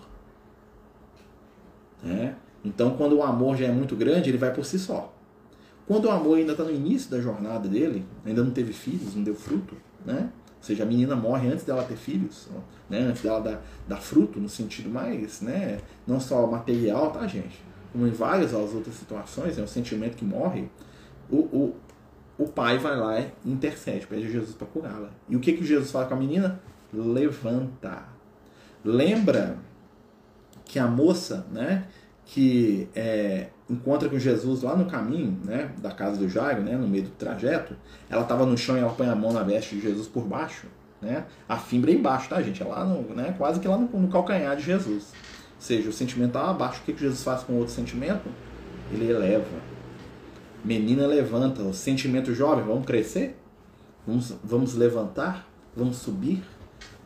S1: Né? Então, quando o amor já é muito grande, ele vai por si só. Quando o amor ainda está no início da jornada dele, ainda não teve filhos, não deu fruto, né? Ou seja, a menina morre antes dela ter filhos, né? antes dela dar, dar fruto, no sentido mais, né? não só material, tá, gente? Como em várias outras situações, é um sentimento que morre, o, o, o pai vai lá e intercede, pede Jesus para curá-la. E o que, que Jesus fala com a menina? Levanta. Lembra que a moça, né, que é, encontra com Jesus lá no caminho, né, da casa do Jairo, né, no meio do trajeto, ela estava no chão e ela põe a mão na veste de Jesus por baixo, né, a fimbra é embaixo, tá, gente? É lá no, né, quase que lá no, no calcanhar de Jesus. Ou seja, o sentimento está abaixo. O que, que Jesus faz com o outro sentimento? Ele eleva. Menina levanta. O sentimento jovem, vamos crescer? Vamos, vamos levantar? Vamos subir?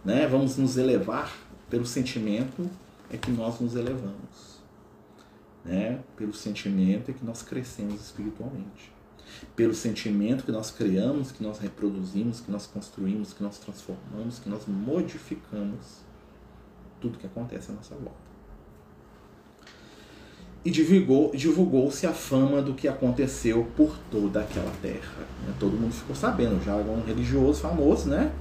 S1: Né? Vamos nos elevar? Pelo sentimento é que nós nos elevamos. Né? Pelo sentimento é que nós crescemos espiritualmente. Pelo sentimento que nós criamos, que nós reproduzimos, que nós construímos, que nós transformamos, que nós modificamos tudo que acontece à nossa volta. E divulgou-se divulgou a fama do que aconteceu por toda aquela terra. Todo mundo ficou sabendo, já era um religioso famoso, né?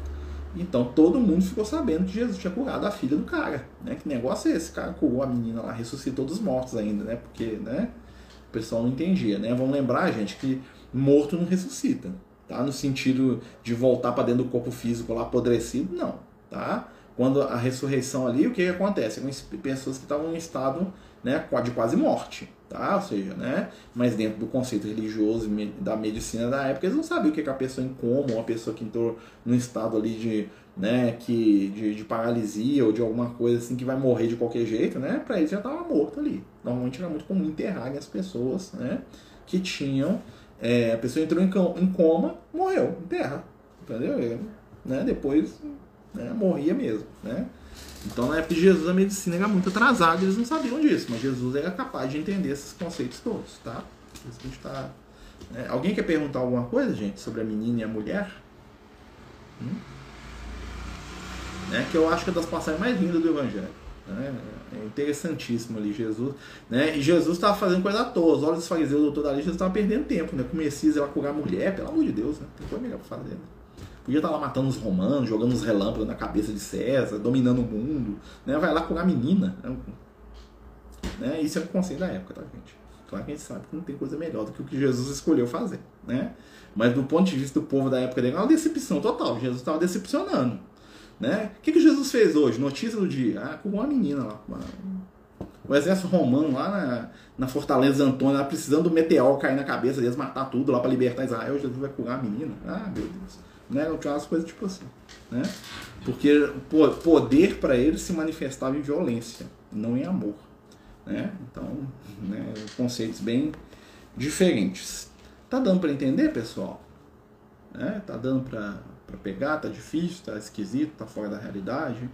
S1: Então todo mundo ficou sabendo que Jesus tinha curado a filha do cara, né? Que negócio é esse? O cara curou a menina lá, ressuscitou dos mortos ainda, né? Porque, né? O pessoal não entendia, né? Vamos lembrar, gente, que morto não ressuscita, tá? No sentido de voltar para dentro do corpo físico lá apodrecido, não, tá? Quando a ressurreição ali, o que, que acontece? Pessoas que estavam em estado né, de quase morte, tá? Ou seja, né? Mas dentro do conceito religioso da medicina da época, eles não sabiam o que é a pessoa em coma, uma pessoa que entrou num estado ali de, né, que, de, de, paralisia ou de alguma coisa assim que vai morrer de qualquer jeito, né? Para eles já estava morto ali. Normalmente era muito comum enterrar as pessoas, né? Que tinham é, a pessoa entrou em coma, morreu, enterra, entendeu? Né? Depois né, morria mesmo, né? Então, na época de Jesus, a medicina era muito atrasada, eles não sabiam disso, mas Jesus era capaz de entender esses conceitos todos, tá? Isso a tá, né? Alguém quer perguntar alguma coisa, gente, sobre a menina e a mulher? Hum? né, que eu acho que é das passagens mais lindas do Evangelho. Né? É interessantíssimo ali, Jesus. Né? E Jesus estava fazendo coisa à toa. Os olhos dos fariseus, doutor da lei, Jesus estava perdendo tempo. Né? Com o Messias, ela curar mulher, pelo amor de Deus, né? tem coisa melhor para fazer. Né? Podia estar tá lá matando os romanos, jogando os relâmpagos na cabeça de César, dominando o mundo. Né? Vai lá curar menina. Né? né? Isso é o conceito da época, tá, gente? Claro que a gente sabe que não tem coisa melhor do que o que Jesus escolheu fazer. Né? Mas do ponto de vista do povo da época dele, é uma decepção total. Jesus estava decepcionando. Né? O que, que Jesus fez hoje? Notícia do dia. Ah, com uma menina lá. Uma... O exército romano lá na, na Fortaleza Antônia, precisando do meteoro cair na cabeça deles, matar tudo lá para libertar Israel. Jesus vai curar a menina. Ah, meu Deus. Né? Tinha umas coisas tipo assim. Né? Porque poder para eles se manifestava em violência, não em amor. Né? Então, né, conceitos bem diferentes. Tá dando para entender, pessoal? Né? Tá dando para pegar? Tá difícil? Tá esquisito? Tá fora da realidade?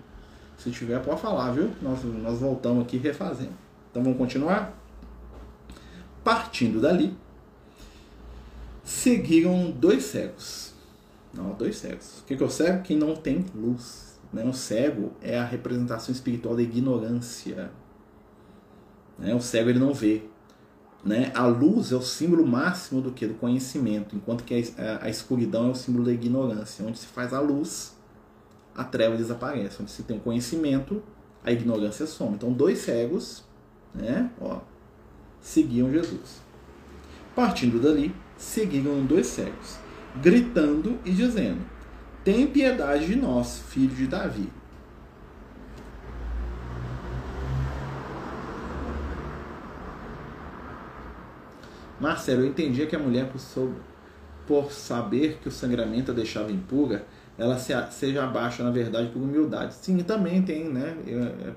S1: Se tiver, pode falar, viu? Nós, nós voltamos aqui refazendo. Então vamos continuar? Partindo dali, seguiram dois cegos. Não, dois cegos. O que é o cego? Quem não tem luz. Né? O cego é a representação espiritual da ignorância. Né? O cego ele não vê. Né? A luz é o símbolo máximo do que? Do conhecimento, enquanto que a, a, escuridão é o símbolo da ignorância. Onde se faz a luz, a treva desaparece. Onde se tem o conhecimento, a ignorância some. Então, dois cegos né? Ó, seguiam Jesus. Partindo dali, seguiram dois cegos, gritando e dizendo: Tem piedade de nós, filho de Davi. Marcelo, eu entendia que a mulher, por, sobre, por saber que o sangramento a deixava impura, ela se, seja abaixo, na verdade, por humildade. Sim, também tem, né?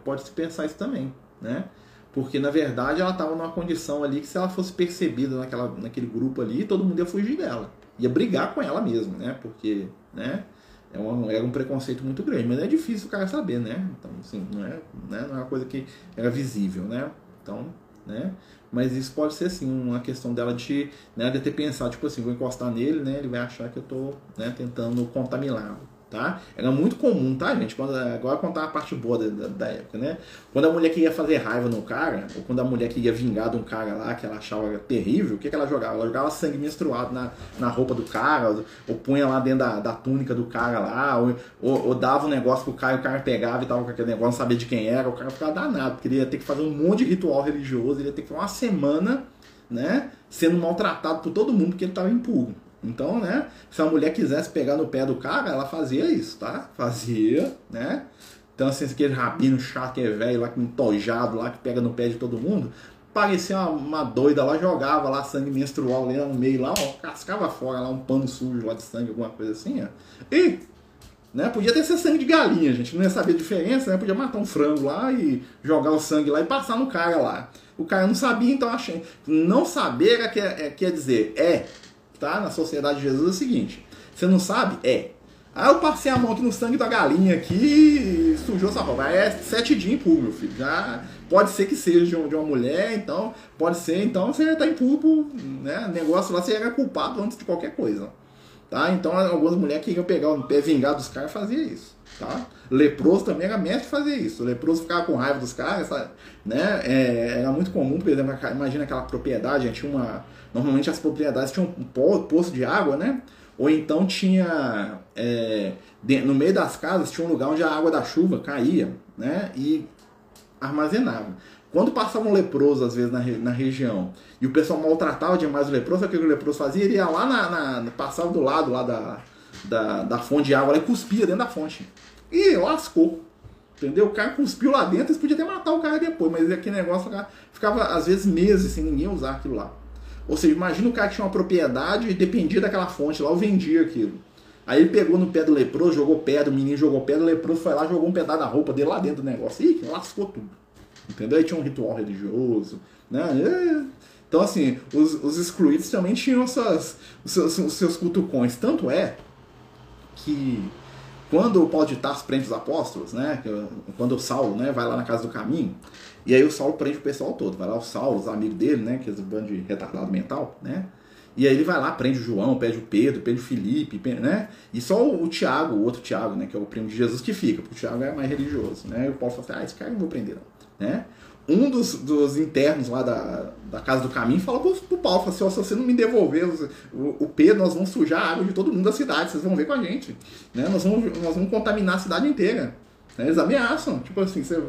S1: Pode-se pensar isso também, né? Porque, na verdade, ela estava numa condição ali que se ela fosse percebida naquela, naquele grupo ali, todo mundo ia fugir dela. Ia brigar com ela mesmo, né? Porque, né? É um, era um preconceito muito grande. Mas é difícil o cara saber, né? Então, assim, não é, né? não é uma coisa que era visível, né? Então, né? Mas isso pode ser sim uma questão dela de, né, de ter pensado, tipo assim, vou encostar nele, né? Ele vai achar que eu tô né, tentando contaminá-lo tá? Era muito comum, tá, gente? Quando, agora contar a parte boa da, da, época, né? Quando a mulher queria fazer raiva no cara, ou quando a mulher queria vingar de um cara lá que ela achava terrível, o que, que ela jogava? Ela jogava sangue menstruado na, na roupa do cara, ou, punha lá dentro da, da túnica do cara lá, ou, ou, ou, dava um negócio pro cara e o cara pegava e tava com aquele negócio, não sabia de quem era, o cara ficava danado, porque ele ia ter que fazer um monte de ritual religioso, ele ia ter que ficar uma semana, né, sendo maltratado por todo mundo porque ele tava impuro. Então, né, se a mulher quisesse pegar no pé do cara, ela fazia isso, tá? Fazia, né? Então, assim, aquele rabino chato que é velho lá, que tojado lá, que pega no pé de todo mundo, parecia uma, uma, doida lá, jogava lá sangue menstrual ali no meio lá, ó, cascava fora lá um pano sujo lá de sangue, alguma coisa assim, ó. E, né, podia ter ser sangue de galinha, gente, não ia saber a diferença, né? Podia matar um frango lá e jogar o sangue lá e passar no cara lá. O cara não sabia, então achei. Não saber é, é, quer dizer, é tá? Na sociedade de Jesus é o seguinte: você não sabe? É. Ah, eu passei a mão aqui no sangue da galinha aqui e sujou essa roupa. É sete dias impuro, meu filho. Já pode ser que seja de, uma mulher, então pode ser, então você tá impuro, né? Negócio lá você era culpado antes de qualquer coisa. Tá? Então algumas mulheres queriam pegar o pé vingar dos caras fazia isso. Tá? Leproso também era mestre fazer isso. O leproso ficava com raiva dos caras, né? É, era muito comum, por exemplo, imagina aquela propriedade, tinha uma Normalmente as propriedades tinham um poço de água, né? Ou então tinha. É, no meio das casas tinha um lugar onde a água da chuva caía, né? E armazenava. Quando passava um leproso, às vezes, na, na região, e o pessoal maltratava demais o leproso, o que o leproso fazia? Ele ia lá na, na. passava do lado lá da, da, da fonte de água lá, e cuspia dentro da fonte. E lascou. Entendeu? O cara cuspiu lá dentro, eles podiam até matar o cara depois, mas aquele negócio ficava, às vezes, meses sem ninguém usar aquilo lá. Ou seja, imagina o cara que tinha uma propriedade e dependia daquela fonte lá, ou vendia aquilo. Aí ele pegou no pé do leproso, jogou pedra, o menino jogou pedra, o leproso foi lá, jogou um pedaço da roupa dele lá dentro do negócio. Ih, lascou tudo. Entendeu? Aí tinha um ritual religioso. Né? Então, assim, os, os excluídos também tinham suas, os, seus, os seus cutucões. Tanto é que quando o Paulo de Tarso prende os apóstolos, né? Quando o Saulo né, vai lá na casa do caminho, e aí o Saulo prende o pessoal todo. Vai lá o Saulo, os amigos dele, né? Que é um bando de retardado mental, né? E aí ele vai lá, prende o João, pede o Pedro, pede o Felipe, né? E só o, Tiago, o outro Tiago, né? Que é o primo de Jesus, que fica, porque o Tiago é mais religioso, né? E o Paulo fala assim, ah, esse cara eu não vou prender não, né? Um dos, dos internos lá da, da Casa do Caminho fala pro, pro Paulo, fala assim, oh, se você não me devolver o, o, Pedro, nós vamos sujar a água de todo mundo da cidade, vocês vão ver com a gente, né? Nós vamos, nós vamos contaminar a cidade inteira. Né? Eles ameaçam, tipo assim, você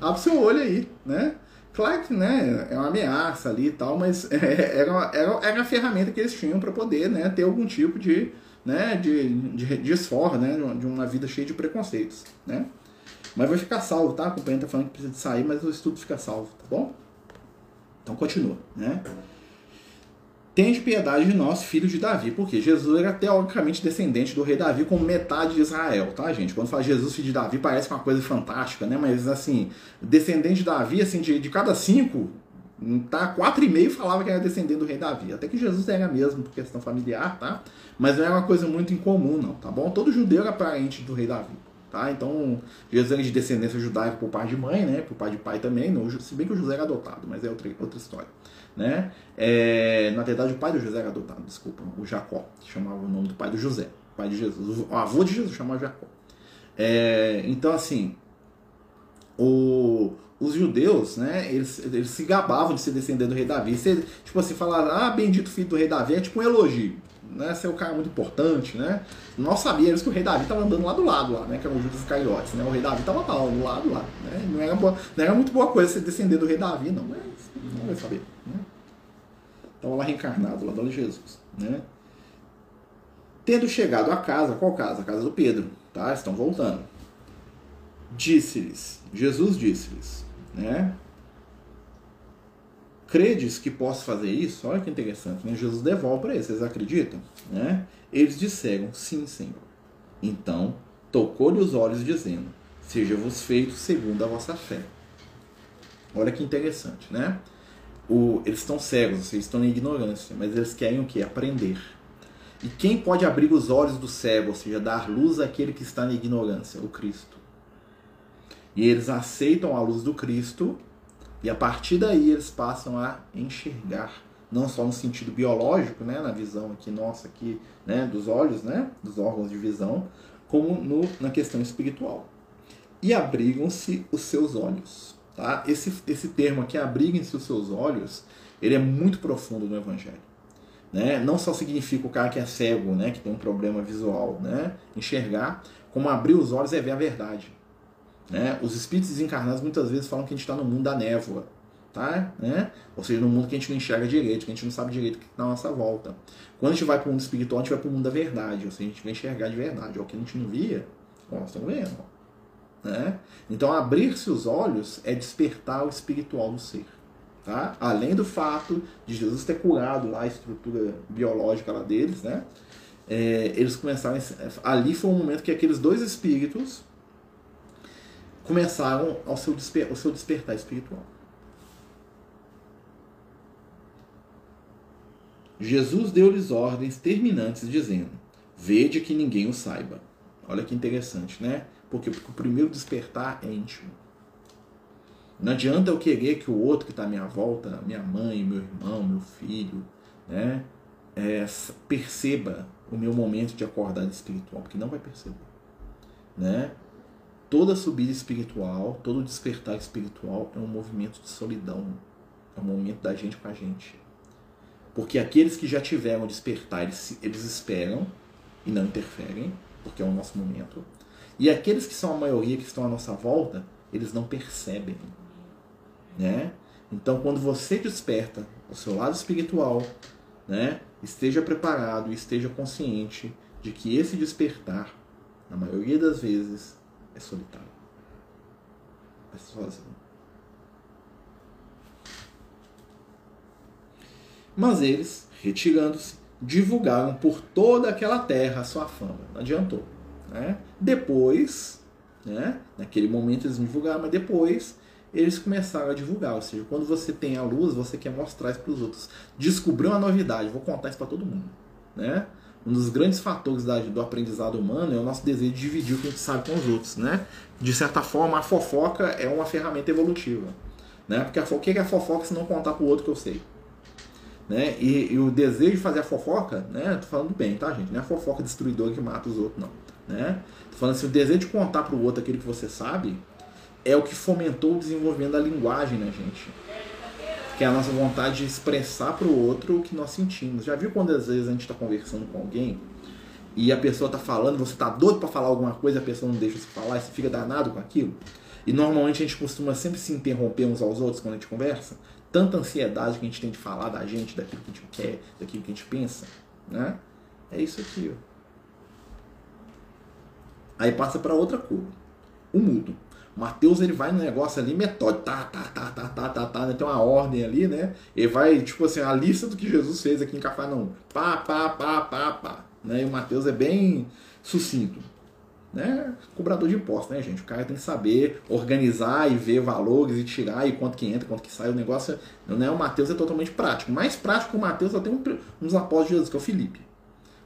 S1: abre seu olho aí, né? Claro que né, é uma ameaça ali e tal, mas é, era, era, era a ferramenta que eles tinham para poder né, ter algum tipo de, né, de, de, de esforço, né, de uma vida cheia de preconceitos. Né? Mas vai ficar salvo, tá? A companhia tá falando que precisa de sair, mas o estudo fica salvo, tá bom? Então continua, né? Tende piedade de nós, filhos de Davi, porque Jesus era teoricamente descendente do rei Davi como metade de Israel, tá, gente? Quando fala Jesus, filho de Davi, parece uma coisa fantástica, né? Mas, assim, descendente de Davi, assim, de, de cada cinco, tá? Quatro e meio falava que era descendente do rei Davi. Até que Jesus era mesmo, por questão familiar, tá? Mas não era uma coisa muito incomum, não, tá bom? Todo judeu era parente do rei Davi. Tá? Então, Jesus era de descendência judaica por pai de mãe, né? por pai de pai também, não, se bem que o José era adotado, mas é outra, outra história. Né? É, na verdade, o pai do José era adotado, desculpa, o Jacó, chamava o nome do pai do José, pai de Jesus. O avô de Jesus chamava Jacó. É, então, assim, o, os judeus, né, eles, eles se gabavam de ser descendente do rei Davi. Você, tipo assim, falar, ah, bendito filho do rei Davi, é tipo um elogio né, ser um cara muito importante, né? Nós sabíamos que o rei Davi estava andando lá do lado, lá, né? Que era o Judas Iscariotes, né? O rei Davi estava lá, do lado lá, né? Não era, boa, não era muito boa coisa você descender do rei Davi, não, mas não vai saber, né? Estava lá reencarnado, lá do Jesus, né? Tendo chegado à casa, qual casa? A casa do Pedro, tá? Estão voltando. Disse-lhes, Jesus disse-lhes, né? Credes que posso fazer isso? Olha que interessante, né? Jesus devolve para eles, vocês acreditam? Né? Eles disseram, sim, Senhor. Então, tocou-lhe os olhos, dizendo, seja-vos feito segundo a vossa fé. Olha que interessante, né? O, eles estão cegos, vocês estão em ignorância, mas eles querem o que? Aprender. E quem pode abrir os olhos do cego, ou seja, dar luz àquele que está na ignorância? O Cristo. E eles aceitam a luz do Cristo e a partir daí eles passam a enxergar, não só no sentido biológico, né, na visão aqui nossa aqui, né, dos olhos, né, dos órgãos de visão, como no, na questão espiritual. E abrigam-se os seus olhos. Tá? Esse, esse termo aqui, abriguem-se os seus olhos, ele é muito profundo no Evangelho. Né? Não só significa o cara que é cego, né, que tem um problema visual, né, enxergar, como abrir os olhos é ver a verdade. Né? Os espíritos desencarnados muitas vezes falam que a gente está no mundo da névoa. Tá? Né? Ou seja, no mundo que a gente não enxerga direito, que a gente não sabe direito o que está na nossa volta. Quando a gente vai para o mundo espiritual, a gente vai para o mundo da verdade, ou seja, a gente vai enxergar de verdade. O que a gente não via, nós estamos vendo. Né? Então, abrir-se os olhos é despertar o espiritual do ser. Tá? Além do fato de Jesus ter curado lá a estrutura biológica lá deles, né? É, eles começaram. Ali foi um momento que aqueles dois espíritos começaram ao seu, desper, ao seu despertar espiritual. Jesus deu-lhes ordens terminantes, dizendo: Vede que ninguém o saiba. Olha que interessante, né? Porque, o primeiro despertar é íntimo. Não adianta eu querer que o outro que está à minha volta, minha mãe, meu irmão, meu filho, né, é, perceba o meu momento de acordar espiritual, porque não vai perceber. Né? Toda subida espiritual, todo despertar espiritual é um movimento de solidão. É um momento da gente com a gente. Porque aqueles que já tiveram despertar, eles, eles esperam e não interferem, porque é o nosso momento. E aqueles que são a maioria, que estão à nossa volta, eles não percebem. Né? Então, quando você desperta o seu lado espiritual, né, esteja preparado e esteja consciente de que esse despertar, na maioria das vezes, é solitário. É sozinho. Mas eles, retirando-se, divulgaram por toda aquela terra a sua fama. Não adiantou. Né? Depois, né? naquele momento eles divulgaram, mas depois eles começaram a divulgar. Ou seja, quando você tem a luz, você quer mostrar isso para os outros. Descobriu uma novidade, vou contar isso para todo mundo. Né? Um dos grandes fatores do aprendizado humano é o nosso desejo de dividir o que a gente sabe com os outros, né? De certa forma, a fofoca é uma ferramenta evolutiva, né? Porque a, o que é a fofoca se não contar para o outro que eu sei? né? E, e, o desejo de fazer a fofoca, né? Tô falando bem, tá, gente? Não é a fofoca destruidora que mata os outros, não, né? Tô falando assim, o desejo de contar para o outro aquilo que você sabe é o que fomentou o desenvolvimento da linguagem na gente. Que é a nossa vontade de expressar para o outro o que nós sentimos. Já viu quando às vezes a gente está conversando com alguém e a pessoa está falando, você está doido para falar alguma coisa, a pessoa não deixa você falar e você fica danado com aquilo? E normalmente a gente costuma sempre se interromper uns aos outros quando a gente conversa. Tanta ansiedade que a gente tem de falar da gente, daquilo que a gente quer, daquilo que a gente pensa, né? É isso aqui, ó. Aí passa para outra curva. O mudo. Mateus ele vai no negócio ali metódico, tá, tá, tá, tá, tá, tá, tá, né? tem uma ordem ali, né? Ele vai, tipo assim, a lista do que Jesus fez aqui em Cafarnaum. Pá, pá, pá, pá, pá. Né? E o Mateus é bem sucinto. Né? Cobrador de impostos, né, gente? O cara tem que saber organizar e ver valores e tirar e quanto que entra, quanto que sai. O negócio, é o Mateus é totalmente prático. Mais prático que o Mateus só tem um, uns apóstolos de Jesus, que é o Felipe.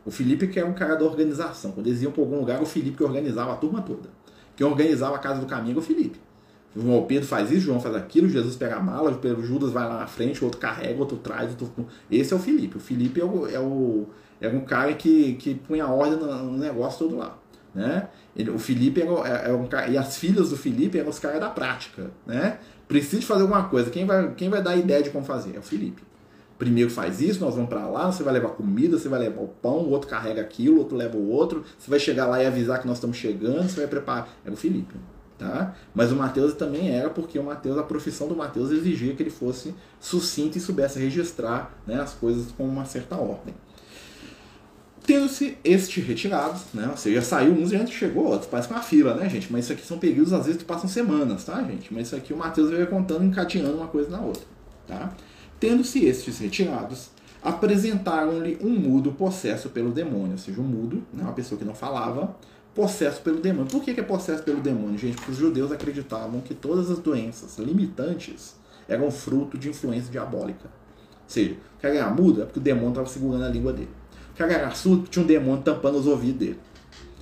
S1: O Felipe que é um cara da organização. Quando eles iam para algum lugar, o Felipe que organizava a turma toda. Quem organizava a casa do caminho é o Felipe. O Pedro faz isso, João faz aquilo, Jesus pega a mala, o Judas vai lá na frente, o outro carrega, o outro traz. Outro... Esse é o Felipe. O Felipe é, o, é, o, é um cara que, que punha ordem no negócio todo lá. Né? Ele, o Felipe é, é, é um cara, e as filhas do Felipe eram os caras da prática. Né? Precisa fazer alguma coisa. Quem vai, quem vai dar a ideia de como fazer? É o Felipe. Primeiro faz isso, nós vamos para lá, você vai levar comida, você vai levar o pão, o outro carrega aquilo, o outro leva o outro, você vai chegar lá e avisar que nós estamos chegando, você vai preparar. É o Felipe. Tá? Mas o Mateus também era porque o Mateus, a profissão do Mateus exigia que ele fosse sucinto e soubesse registrar né, as coisas com uma certa ordem. Tendo-se este retirado, né? Ou seja, saiu uns e antes chegou outros, parece uma fila, né, gente? Mas isso aqui são períodos, às vezes, que passam semanas, tá, gente? Mas isso aqui o Mateus veio contando, encadeando uma coisa na outra, tá? Tendo-se estes retirados, apresentaram-lhe um mudo possesso pelo demônio, ou seja, um mudo, né, uma pessoa que não falava, possesso pelo demônio. Por que é possesso pelo demônio, gente? Porque os judeus acreditavam que todas as doenças limitantes eram fruto de influência diabólica. Ou seja, o cara era mudo é porque o demônio estava segurando a língua dele. O cara era surdo tinha um demônio tampando os ouvidos dele.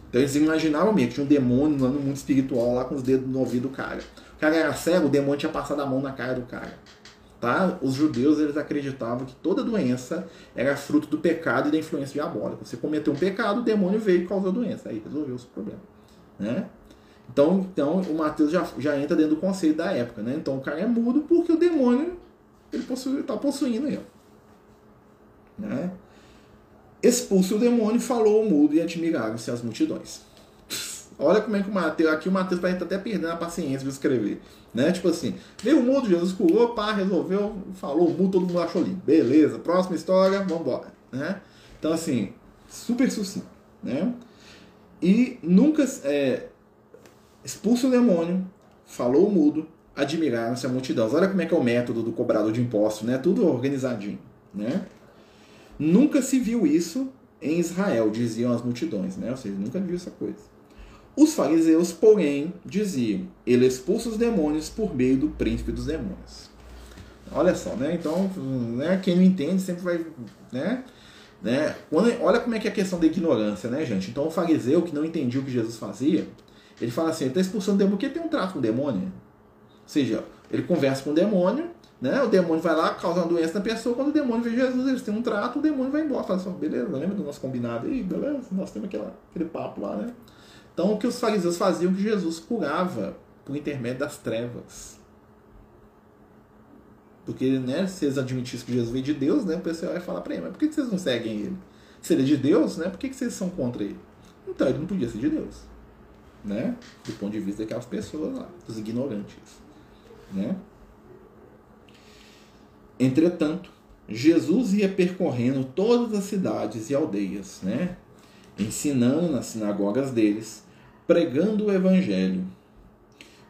S1: Então eles imaginavam mesmo que tinha um demônio no mundo espiritual lá com os dedos no ouvido do cara. O cara era cego, o demônio tinha passado a mão na cara do cara. Tá? Os judeus eles acreditavam que toda doença era fruto do pecado e da influência diabólica. Você cometeu um pecado, o demônio veio e causou a doença. Aí resolveu o seu problema. Né? Então, então o Mateus já, já entra dentro do conceito da época. Né? Então o cara é mudo porque o demônio ele está possuindo ele. Né? Expulso o demônio, falou o mudo e admiraram-se as multidões. Olha como é que o Mateus. Aqui o Mateus parece até perdendo a paciência de escrever. Né? Tipo assim, veio o mudo, Jesus curou, pá, resolveu, falou o mudo, todo mundo achou lindo. Beleza, próxima história, vamos embora. Né? Então, assim, super sucinto. Né? E nunca é, o demônio, falou o mudo, admiraram-se a multidão. Olha como é que é o método do cobrador de impostos, né? Tudo organizadinho. Né? Nunca se viu isso em Israel, diziam as multidões, né? Ou seja, nunca viu essa coisa. Os fariseus, porém, diziam: ele expulsa os demônios por meio do príncipe dos demônios. Olha só, né? Então, né, quem não entende sempre vai, né? né? Quando, olha como é que é a questão da ignorância, né, gente? Então, o fariseu que não entendia o que Jesus fazia, ele fala assim: ele está expulsando o demônio porque tem um trato com o demônio. Ou seja, ele conversa com o demônio, né? O demônio vai lá, causa uma doença na pessoa. Quando o demônio vê Jesus, eles têm um trato, o demônio vai embora. Fala assim: beleza, lembra do nosso combinado aí? Beleza, nós temos aquela, aquele papo lá, né? Então, o que os fariseus faziam que Jesus curava por intermédio das trevas. Porque, né, se eles admitissem que Jesus veio de Deus, né, o pessoal vai falar para ele, mas por que vocês não seguem ele? Se ele é de Deus, né, por que vocês são contra ele? Então, ele não podia ser de Deus. Né? Do ponto de vista daquelas pessoas lá, dos ignorantes. Né? Entretanto, Jesus ia percorrendo todas as cidades e aldeias, né? ensinando nas sinagogas deles, pregando o evangelho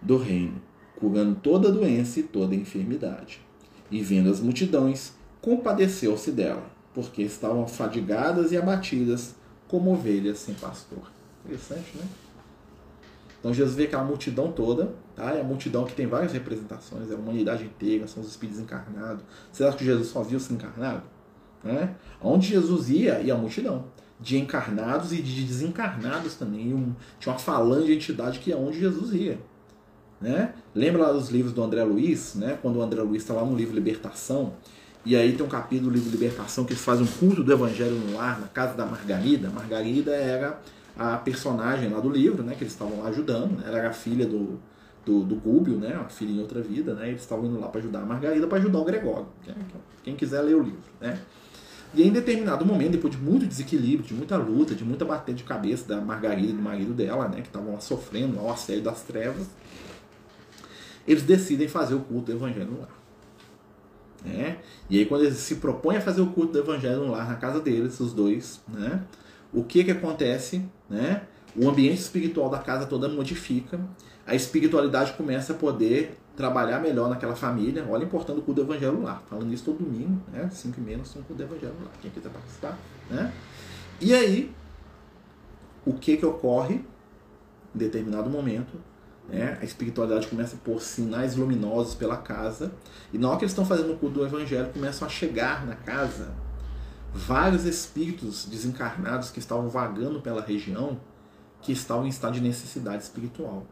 S1: do reino, curando toda doença e toda enfermidade. E vendo as multidões, compadeceu-se dela, porque estavam fadigadas e abatidas como ovelhas sem pastor. Interessante, né? Então Jesus vê aquela multidão toda, tá? É a multidão que tem várias representações, é a humanidade inteira, são os espíritos encarnados. Será que Jesus só viu se encarnado? Né? Onde Jesus ia, ia a multidão de encarnados e de desencarnados também. Um, tinha uma falange de entidade que é onde Jesus ia. Né? Lembra lá dos livros do André Luiz, né? quando o André Luiz está lá no livro Libertação, E aí tem um capítulo do livro Libertação que eles fazem um culto do evangelho no lar, na casa da Margarida. Margarida era a personagem lá do livro, né? Que eles estavam lá ajudando. Ela era a filha do, do, do Gúbio, né? A filha em outra vida, né? Eles estavam indo lá para ajudar a Margarida, para ajudar o Gregório. Né? Quem quiser ler o livro, né? E em determinado momento, depois de muito desequilíbrio, de muita luta, de muita bater de cabeça da Margarida e do marido dela, né? Que estavam sofrendo ao assédio das trevas, eles decidem fazer o culto do evangelho no lar. Né? E aí quando eles se propõem a fazer o culto do evangelho no lar na casa deles, os dois, né? O que que acontece, né? O ambiente espiritual da casa toda modifica, a espiritualidade começa a poder trabalhar melhor naquela família. Olha, importando o culto do evangelho lá. Falando isso todo domingo, né? 5 e nós temos culto do evangelho lá. Quem quiser participar, né? E aí, o que que ocorre em determinado momento? Né? A espiritualidade começa a pôr sinais luminosos pela casa. E na hora que eles estão fazendo o culto do evangelho, começam a chegar na casa vários espíritos desencarnados que estavam vagando pela região, que estavam em estado de necessidade espiritual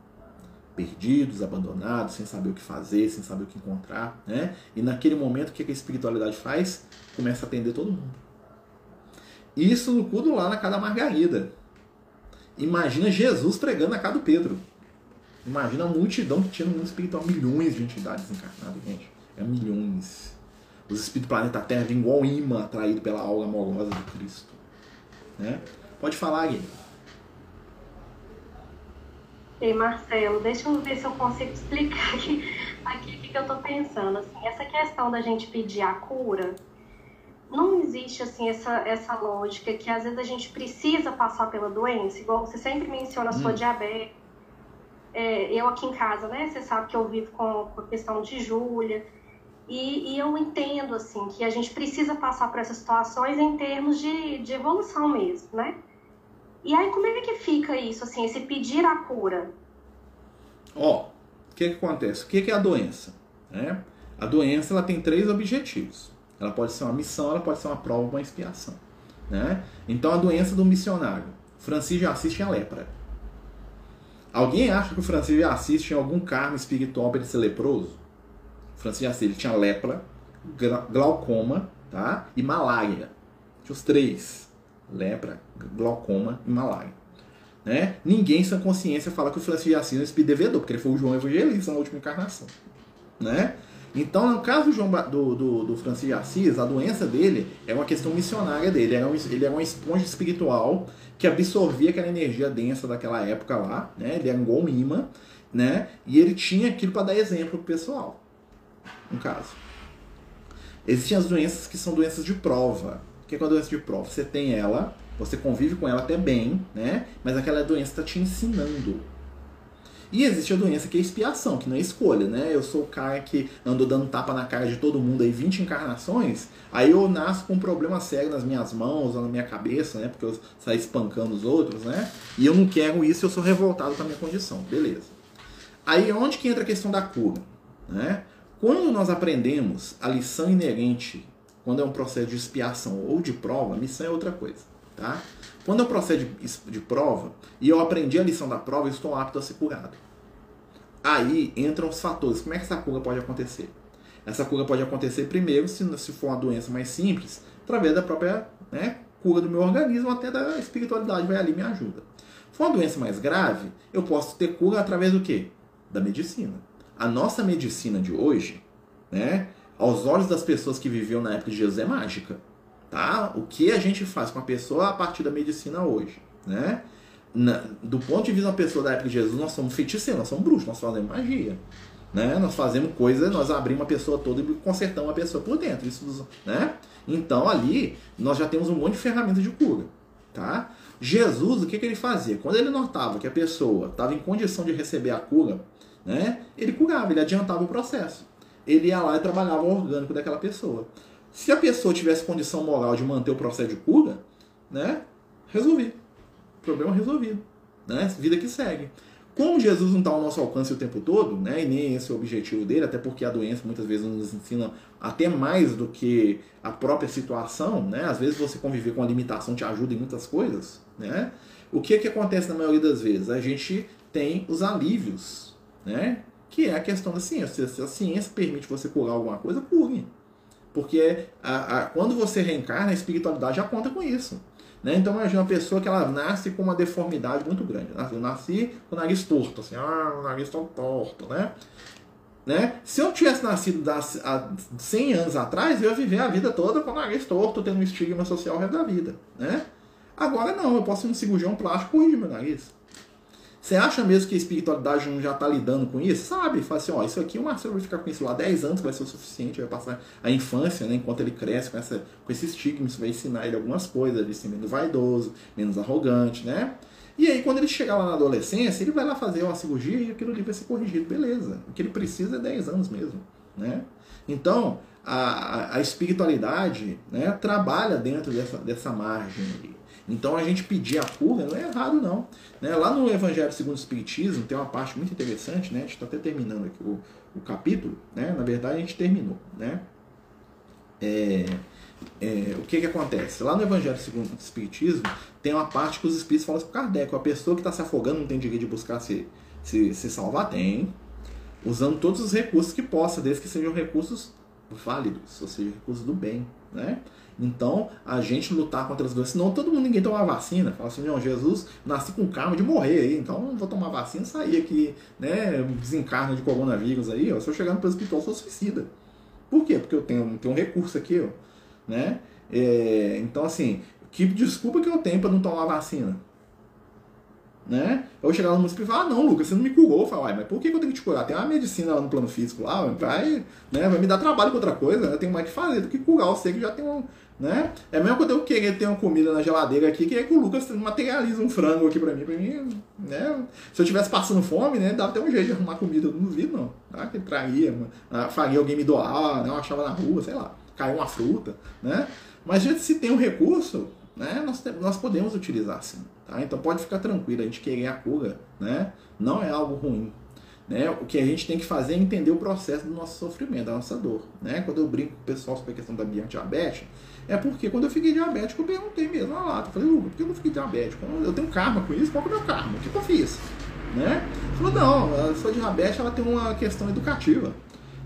S1: perdidos, abandonados, sem saber o que fazer, sem saber o que encontrar, né? E naquele momento, o que a espiritualidade faz? Começa a atender todo mundo. Isso no culto lá na casa da Margarida. Imagina Jesus pregando na casa do Pedro. Imagina a multidão que tinha no mundo espiritual, milhões de entidades encarnadas, gente. É milhões. Os espíritos do planeta Terra vêm igual imã atraído pela aula amorosa do Cristo. Né? Pode falar, Guilherme.
S3: Ei, Marcelo, deixa eu ver se eu consigo explicar aqui aqui o que eu estou pensando. Assim, essa questão da gente pedir a cura, não existe assim essa, essa lógica que às vezes a gente precisa passar pela doença, igual você sempre menciona a sua hum. diabetes. É, eu aqui em casa, né? Você sabe que eu vivo com, com a questão de Júlia. E, e, eu entendo assim que a gente precisa passar por essas situações em termos de, de evolução mesmo, né? E aí, como é que fica isso, assim, esse pedir a cura?
S1: Ó, o que, que acontece? O que, que é a doença? Né? A doença ela tem três objetivos. Ela pode ser uma missão, ela pode ser uma prova, uma expiação. Né? Então, a doença do missionário. Francisco já assiste a lepra. Alguém acha que o Francisco já assiste tinha algum karma espiritual para ele ser leproso? Francisco já assiste, ele tinha lepra, glaucoma tá? e malária. Tinha os três lepra, glaucoma e malária. Né? Ninguém sem consciência fala que o Francisco de Assis é esse devedor, porque ele foi o João Evangelista na última encarnação. Né? Então, no caso do, João, do, do, do Francisco de Assis, a doença dele é uma questão missionária dele. Ele é, um, ele é uma esponja espiritual que absorvia aquela energia densa daquela época lá. Né? Ele era um imã. Né? E ele tinha aquilo para dar exemplo pro pessoal. No caso. Existem as doenças que são doenças de prova que é a doença de prova? Você tem ela, você convive com ela até bem, né? Mas aquela doença está te ensinando. E existe a doença que é expiação, que não é escolha, né? Eu sou o cara que andou dando tapa na cara de todo mundo aí 20 encarnações, aí eu nasço com um problema sério nas minhas mãos ou na minha cabeça, né? Porque eu saí espancando os outros, né? E eu não quero isso, eu sou revoltado com a minha condição. Beleza. Aí onde que entra a questão da cura, né? Quando nós aprendemos a lição inerente quando é um processo de expiação ou de prova, missão é outra coisa, tá? Quando é um processo de, prova e eu aprendi a lição da prova, eu estou apto a ser curado. Aí entram os fatores. Como é que essa cura pode acontecer? Essa cura pode acontecer primeiro, se, se for uma doença mais simples, através da própria né, cura do meu organismo, até da espiritualidade vai ali e me ajuda. Se for uma doença mais grave, eu posso ter cura através do quê? Da medicina. A nossa medicina de hoje, né, aos olhos das pessoas que viviam na época de Jesus é mágica. Tá? O que a gente faz com a pessoa a partir da medicina hoje, né? Na, do ponto de vista da pessoa da época de Jesus, nós somos feiticeiros, nós somos bruxos, nós fazemos magia. Né? Nós fazemos coisa, nós abrimos a pessoa toda e consertamos a pessoa por dentro. Isso, né? Então ali nós já temos um monte de ferramentas de cura. Tá? Jesus, o que, que ele fazia? Quando ele notava que a pessoa estava em condição de receber a cura, né? ele curava, ele adiantava o processo ele ia lá e trabalhava o orgânico daquela pessoa. Se a pessoa tivesse condição moral de manter o processo de cura, né, resolvi. Problema resolvido. Né? Vida que segue. Como Jesus não está ao nosso alcance o tempo todo, né, e nem esse é o objetivo dele, até porque a doença muitas vezes nos ensina até mais do que a própria situação, né? Às vezes você conviver com a limitação te ajuda em muitas coisas, né? O que que acontece na maioria das vezes? A gente tem os alívios, né? Que é a questão da ciência. Se a ciência permite você curar alguma coisa, cure. Porque a, a, quando você reencarna, a espiritualidade já conta com isso. Né? Então imagina uma pessoa que ela nasce com uma deformidade muito grande. Eu nasci com o nariz torto, assim, ah, o nariz tão torto, né? né? Se eu tivesse nascido há 100 anos atrás, eu ia viver a vida toda com o nariz torto, tendo um estigma social o resto da vida, né? Agora não, eu posso ir no cirurgião plástico corrigir meu nariz. Você acha mesmo que a espiritualidade não já está lidando com isso? Sabe? Fala assim, ó, isso aqui o Marcelo vai ficar com isso lá 10 anos, vai ser o suficiente, vai passar a infância, né? Enquanto ele cresce com, essa, com esse estigma, isso vai ensinar ele algumas coisas, ele ser menos vaidoso, menos arrogante, né? E aí, quando ele chegar lá na adolescência, ele vai lá fazer uma cirurgia e aquilo ali vai ser corrigido, beleza. O que ele precisa é 10 anos mesmo, né? Então, a, a espiritualidade né, trabalha dentro dessa, dessa margem ali. Então a gente pedir a cura não é errado, não. Né? Lá no Evangelho segundo o Espiritismo tem uma parte muito interessante, né? A gente está até terminando aqui o, o capítulo, né? Na verdade a gente terminou, né? É, é, o que que acontece? Lá no Evangelho segundo o Espiritismo tem uma parte que os Espíritos falam para Kardec, a pessoa que está se afogando não tem direito de buscar se, se, se salvar? Tem. Usando todos os recursos que possa, desde que sejam recursos válidos, ou seja, recursos do bem, né? Então, a gente lutar contra as doenças, senão todo mundo, ninguém toma vacina. Fala assim, não, Jesus nasci com karma de morrer aí, então não vou tomar vacina sair aqui, né, desencarna de coronavírus aí, ó, se eu chegar no hospital, sou suicida. Por quê? Porque eu tenho, tenho um recurso aqui, ó, né? É, então, assim, que desculpa que eu tenho para não tomar vacina? né? Eu chegar no município e falar, ah, não, Lucas, você não me curou. Eu falo, mas por que eu tenho que te curar? Tem uma medicina lá no plano físico lá, vai, né, vai me dar trabalho com outra coisa, né? eu tenho mais que fazer do que curar. Sei que já tem um, né? É mesmo quando eu querer ter uma comida na geladeira aqui, que é que o Lucas materializa um frango aqui pra mim, pra mim, né? Se eu tivesse passando fome, né, dava até um jeito de arrumar comida, eu não duvido não. Tá? Que traria, faria alguém me doar, né? Eu achava na rua, sei lá, caiu uma fruta, né? Mas se tem um recurso, né, nós, nós podemos utilizar sim. Tá? Então pode ficar tranquilo, a gente querer a cura né, não é algo ruim. Né? O que a gente tem que fazer é entender o processo do nosso sofrimento, da nossa dor. Né? Quando eu brinco com o pessoal sobre a questão da diabetes, é porque quando eu fiquei diabético, eu perguntei mesmo na lata. Eu falei, Hugo, por que eu não fiquei diabético? Eu tenho karma com isso, qual é o meu karma? O que eu fiz? Né? Falou, não, a sua diabetes ela tem uma questão educativa.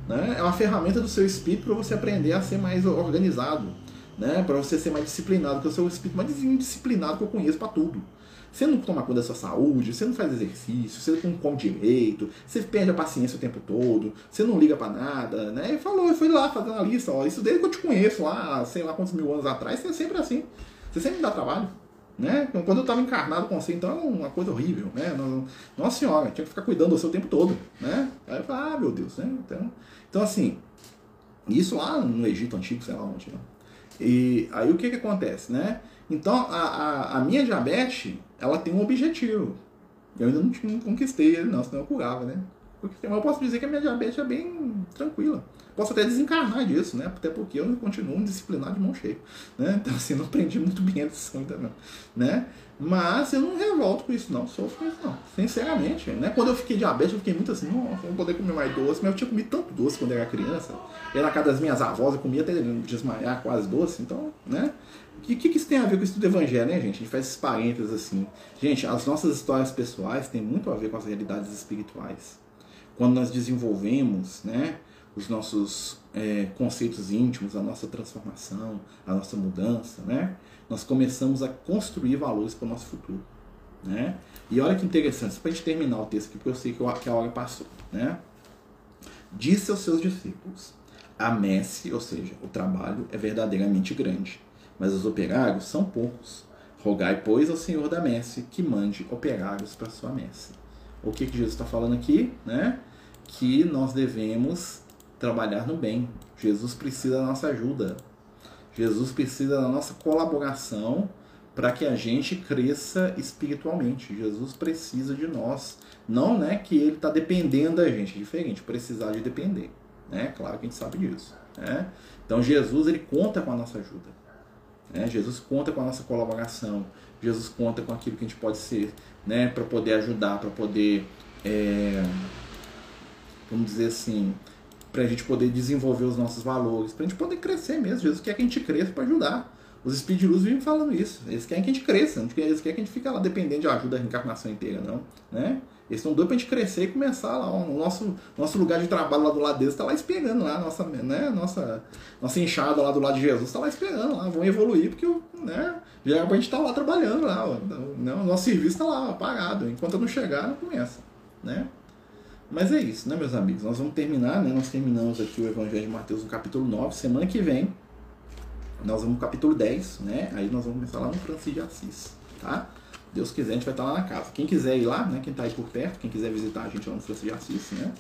S1: Né? É uma ferramenta do seu espírito para você aprender a ser mais organizado né? Para você ser mais disciplinado, que sou o espírito mais indisciplinado que eu conheço para tudo. Você não toma conta da sua saúde, você não faz exercício, você não come direito, você perde a paciência o tempo todo, você não liga para nada, né? E falou, e foi lá fazendo a lista, ó, isso desde que eu te conheço lá, sei lá quantos mil anos atrás, você é sempre assim. Você sempre me dá trabalho. Né? Quando eu estava encarnado com você, então era uma coisa horrível, né? Nossa senhora, tinha que ficar cuidando do seu tempo todo, né? Aí eu falei, ah, meu Deus, né? Então, então assim, isso lá no Egito Antigo, sei lá onde, né? E aí o que, que acontece, né? Então a, a, a minha diabetes, ela tem um objetivo. Eu ainda não, não conquistei ele, não, senão eu curava, né? Eu posso dizer que a minha diabetes é bem tranquila. Posso até desencarnar disso, né? Até porque eu continuo disciplinado de mão cheia. Né? Então, assim, não aprendi muito bem a lição não. Né? Mas eu não revolto com isso, não. Sofro com isso, não. Sinceramente. Né? Quando eu fiquei diabético, eu fiquei muito assim, não vou poder comer mais doce. Mas eu tinha comido tanto doce quando eu era criança. E na casa das minhas avós, eu comia até desmaiar quase doce. Então, né? O que, que isso tem a ver com isso do evangelho, né, gente? A gente faz esses parênteses assim. Gente, as nossas histórias pessoais têm muito a ver com as realidades espirituais. Quando nós desenvolvemos, né? os nossos é, conceitos íntimos, a nossa transformação, a nossa mudança, né? Nós começamos a construir valores para o nosso futuro, né? E olha que interessante, para a gente terminar o texto aqui, porque eu sei que a hora passou, né? Disse aos seus discípulos: A messe, ou seja, o trabalho é verdadeiramente grande, mas os operários são poucos. Rogai, pois, ao Senhor da messe que mande operários para sua messe. O que, que Jesus está falando aqui, né? Que nós devemos trabalhar no bem. Jesus precisa da nossa ajuda. Jesus precisa da nossa colaboração para que a gente cresça espiritualmente. Jesus precisa de nós. Não né, que ele está dependendo da gente, é diferente, precisar de depender. Né? Claro que a gente sabe disso. Né? Então Jesus ele conta com a nossa ajuda. Né? Jesus conta com a nossa colaboração. Jesus conta com aquilo que a gente pode ser né, para poder ajudar, para poder, é, vamos dizer assim, para a gente poder desenvolver os nossos valores, para a gente poder crescer mesmo. Jesus quer que a gente cresça para ajudar. Os Speed Luz vivem falando isso. Eles querem que a gente cresça, eles querem que a gente fique lá dependendo de ajuda da reencarnação inteira, não. Né? Eles estão doidos pra gente crescer e começar lá. O nosso, nosso lugar de trabalho lá do lado deles está lá esperando lá. Nossa, né, nossa, nossa enxada lá do lado de Jesus está lá esperando lá. Vão evoluir porque né, é pra gente estar tá lá trabalhando lá. O nosso serviço está lá apagado. Enquanto eu não chegar, não começa. Né? Mas é isso, né, meus amigos? Nós vamos terminar, né? Nós terminamos aqui o Evangelho de Mateus no capítulo 9. Semana que vem, nós vamos no capítulo 10, né? Aí nós vamos começar lá no Francisco de Assis, tá? Deus quiser, a gente vai estar lá na casa. Quem quiser ir lá, né? Quem está aí por perto, quem quiser visitar a gente lá no Francisco de Assis, né?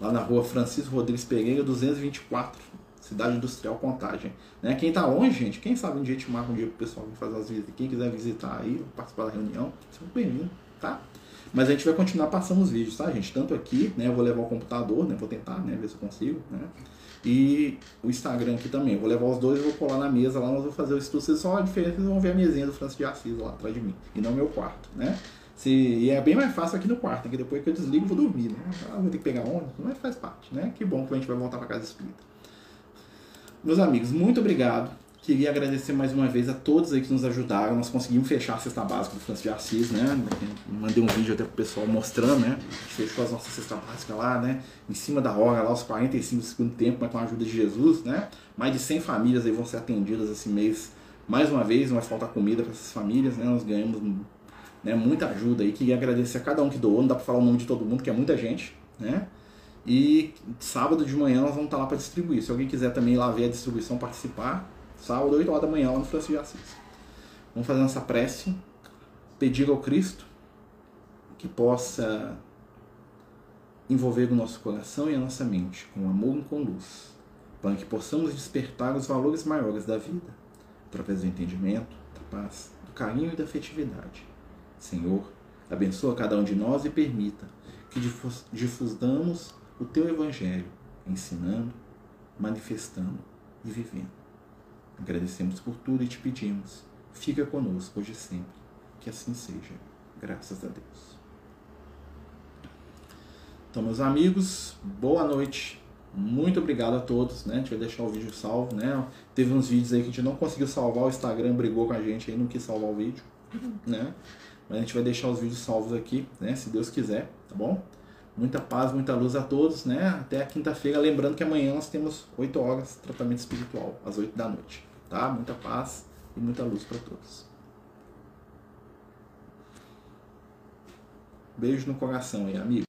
S1: Lá na rua Francisco Rodrigues Pereira, 224, Cidade Industrial Contagem. Né? Quem está longe, gente, quem sabe um dia te marca um dia pro pessoal vir fazer as visitas. Quem quiser visitar aí, participar da reunião, seja bem-vindo, tá? Mas a gente vai continuar passando os vídeos, tá, gente? Tanto aqui, né? Eu vou levar o computador, né? Vou tentar, né? Ver se eu consigo, né? E o Instagram aqui também. Eu vou levar os dois e vou colar na mesa lá, nós vamos fazer o estudo. Vocês só a diferença, vocês vão ver a mesinha do Francisco de Assis lá atrás de mim. E não meu quarto, né? Se, e é bem mais fácil aqui no quarto, que depois que eu desligo vou dormir, né? Ah, vou ter que pegar ônibus, mas faz parte, né? Que bom que a gente vai voltar para casa espírita. Meus amigos, muito obrigado. Queria agradecer mais uma vez a todos aí que nos ajudaram. Nós conseguimos fechar a cesta básica do Francisco de Assis, né? Mandei um vídeo até pro pessoal mostrando, né? Fechou as nossas cesta básica lá, né? Em cima da hora, lá, os 45 do segundo tempo, mas com a ajuda de Jesus, né? Mais de 100 famílias aí vão ser atendidas esse mês. Mais uma vez, não vai faltar comida para essas famílias, né? Nós ganhamos né, muita ajuda aí. Queria agradecer a cada um que doou. Não dá para falar o nome de todo mundo, que é muita gente, né? E sábado de manhã nós vamos estar lá para distribuir. Se alguém quiser também ir lá ver a distribuição, participar, sábado, 8 horas da manhã, lá no Francisco de Assis. Vamos fazer nossa prece, pedir ao Cristo que possa envolver o nosso coração e a nossa mente com amor e com luz, para que possamos despertar os valores maiores da vida, através do entendimento, da paz, do carinho e da afetividade. Senhor, abençoa cada um de nós e permita que difusamos o teu evangelho, ensinando, manifestando e vivendo. Agradecemos por tudo e te pedimos, fica conosco hoje e sempre. Que assim seja. Graças a Deus. Então, meus amigos, boa noite. Muito obrigado a todos, né? A gente vai deixar o vídeo salvo, né? Teve uns vídeos aí que a gente não conseguiu salvar, o Instagram brigou com a gente aí, não quis salvar o vídeo, né? Mas a gente vai deixar os vídeos salvos aqui, né? Se Deus quiser, tá bom? Muita paz, muita luz a todos, né? Até a quinta-feira. Lembrando que amanhã nós temos 8 horas de tratamento espiritual, às 8 da noite tá? Muita paz e muita luz para todos. Beijo no coração aí, amigo.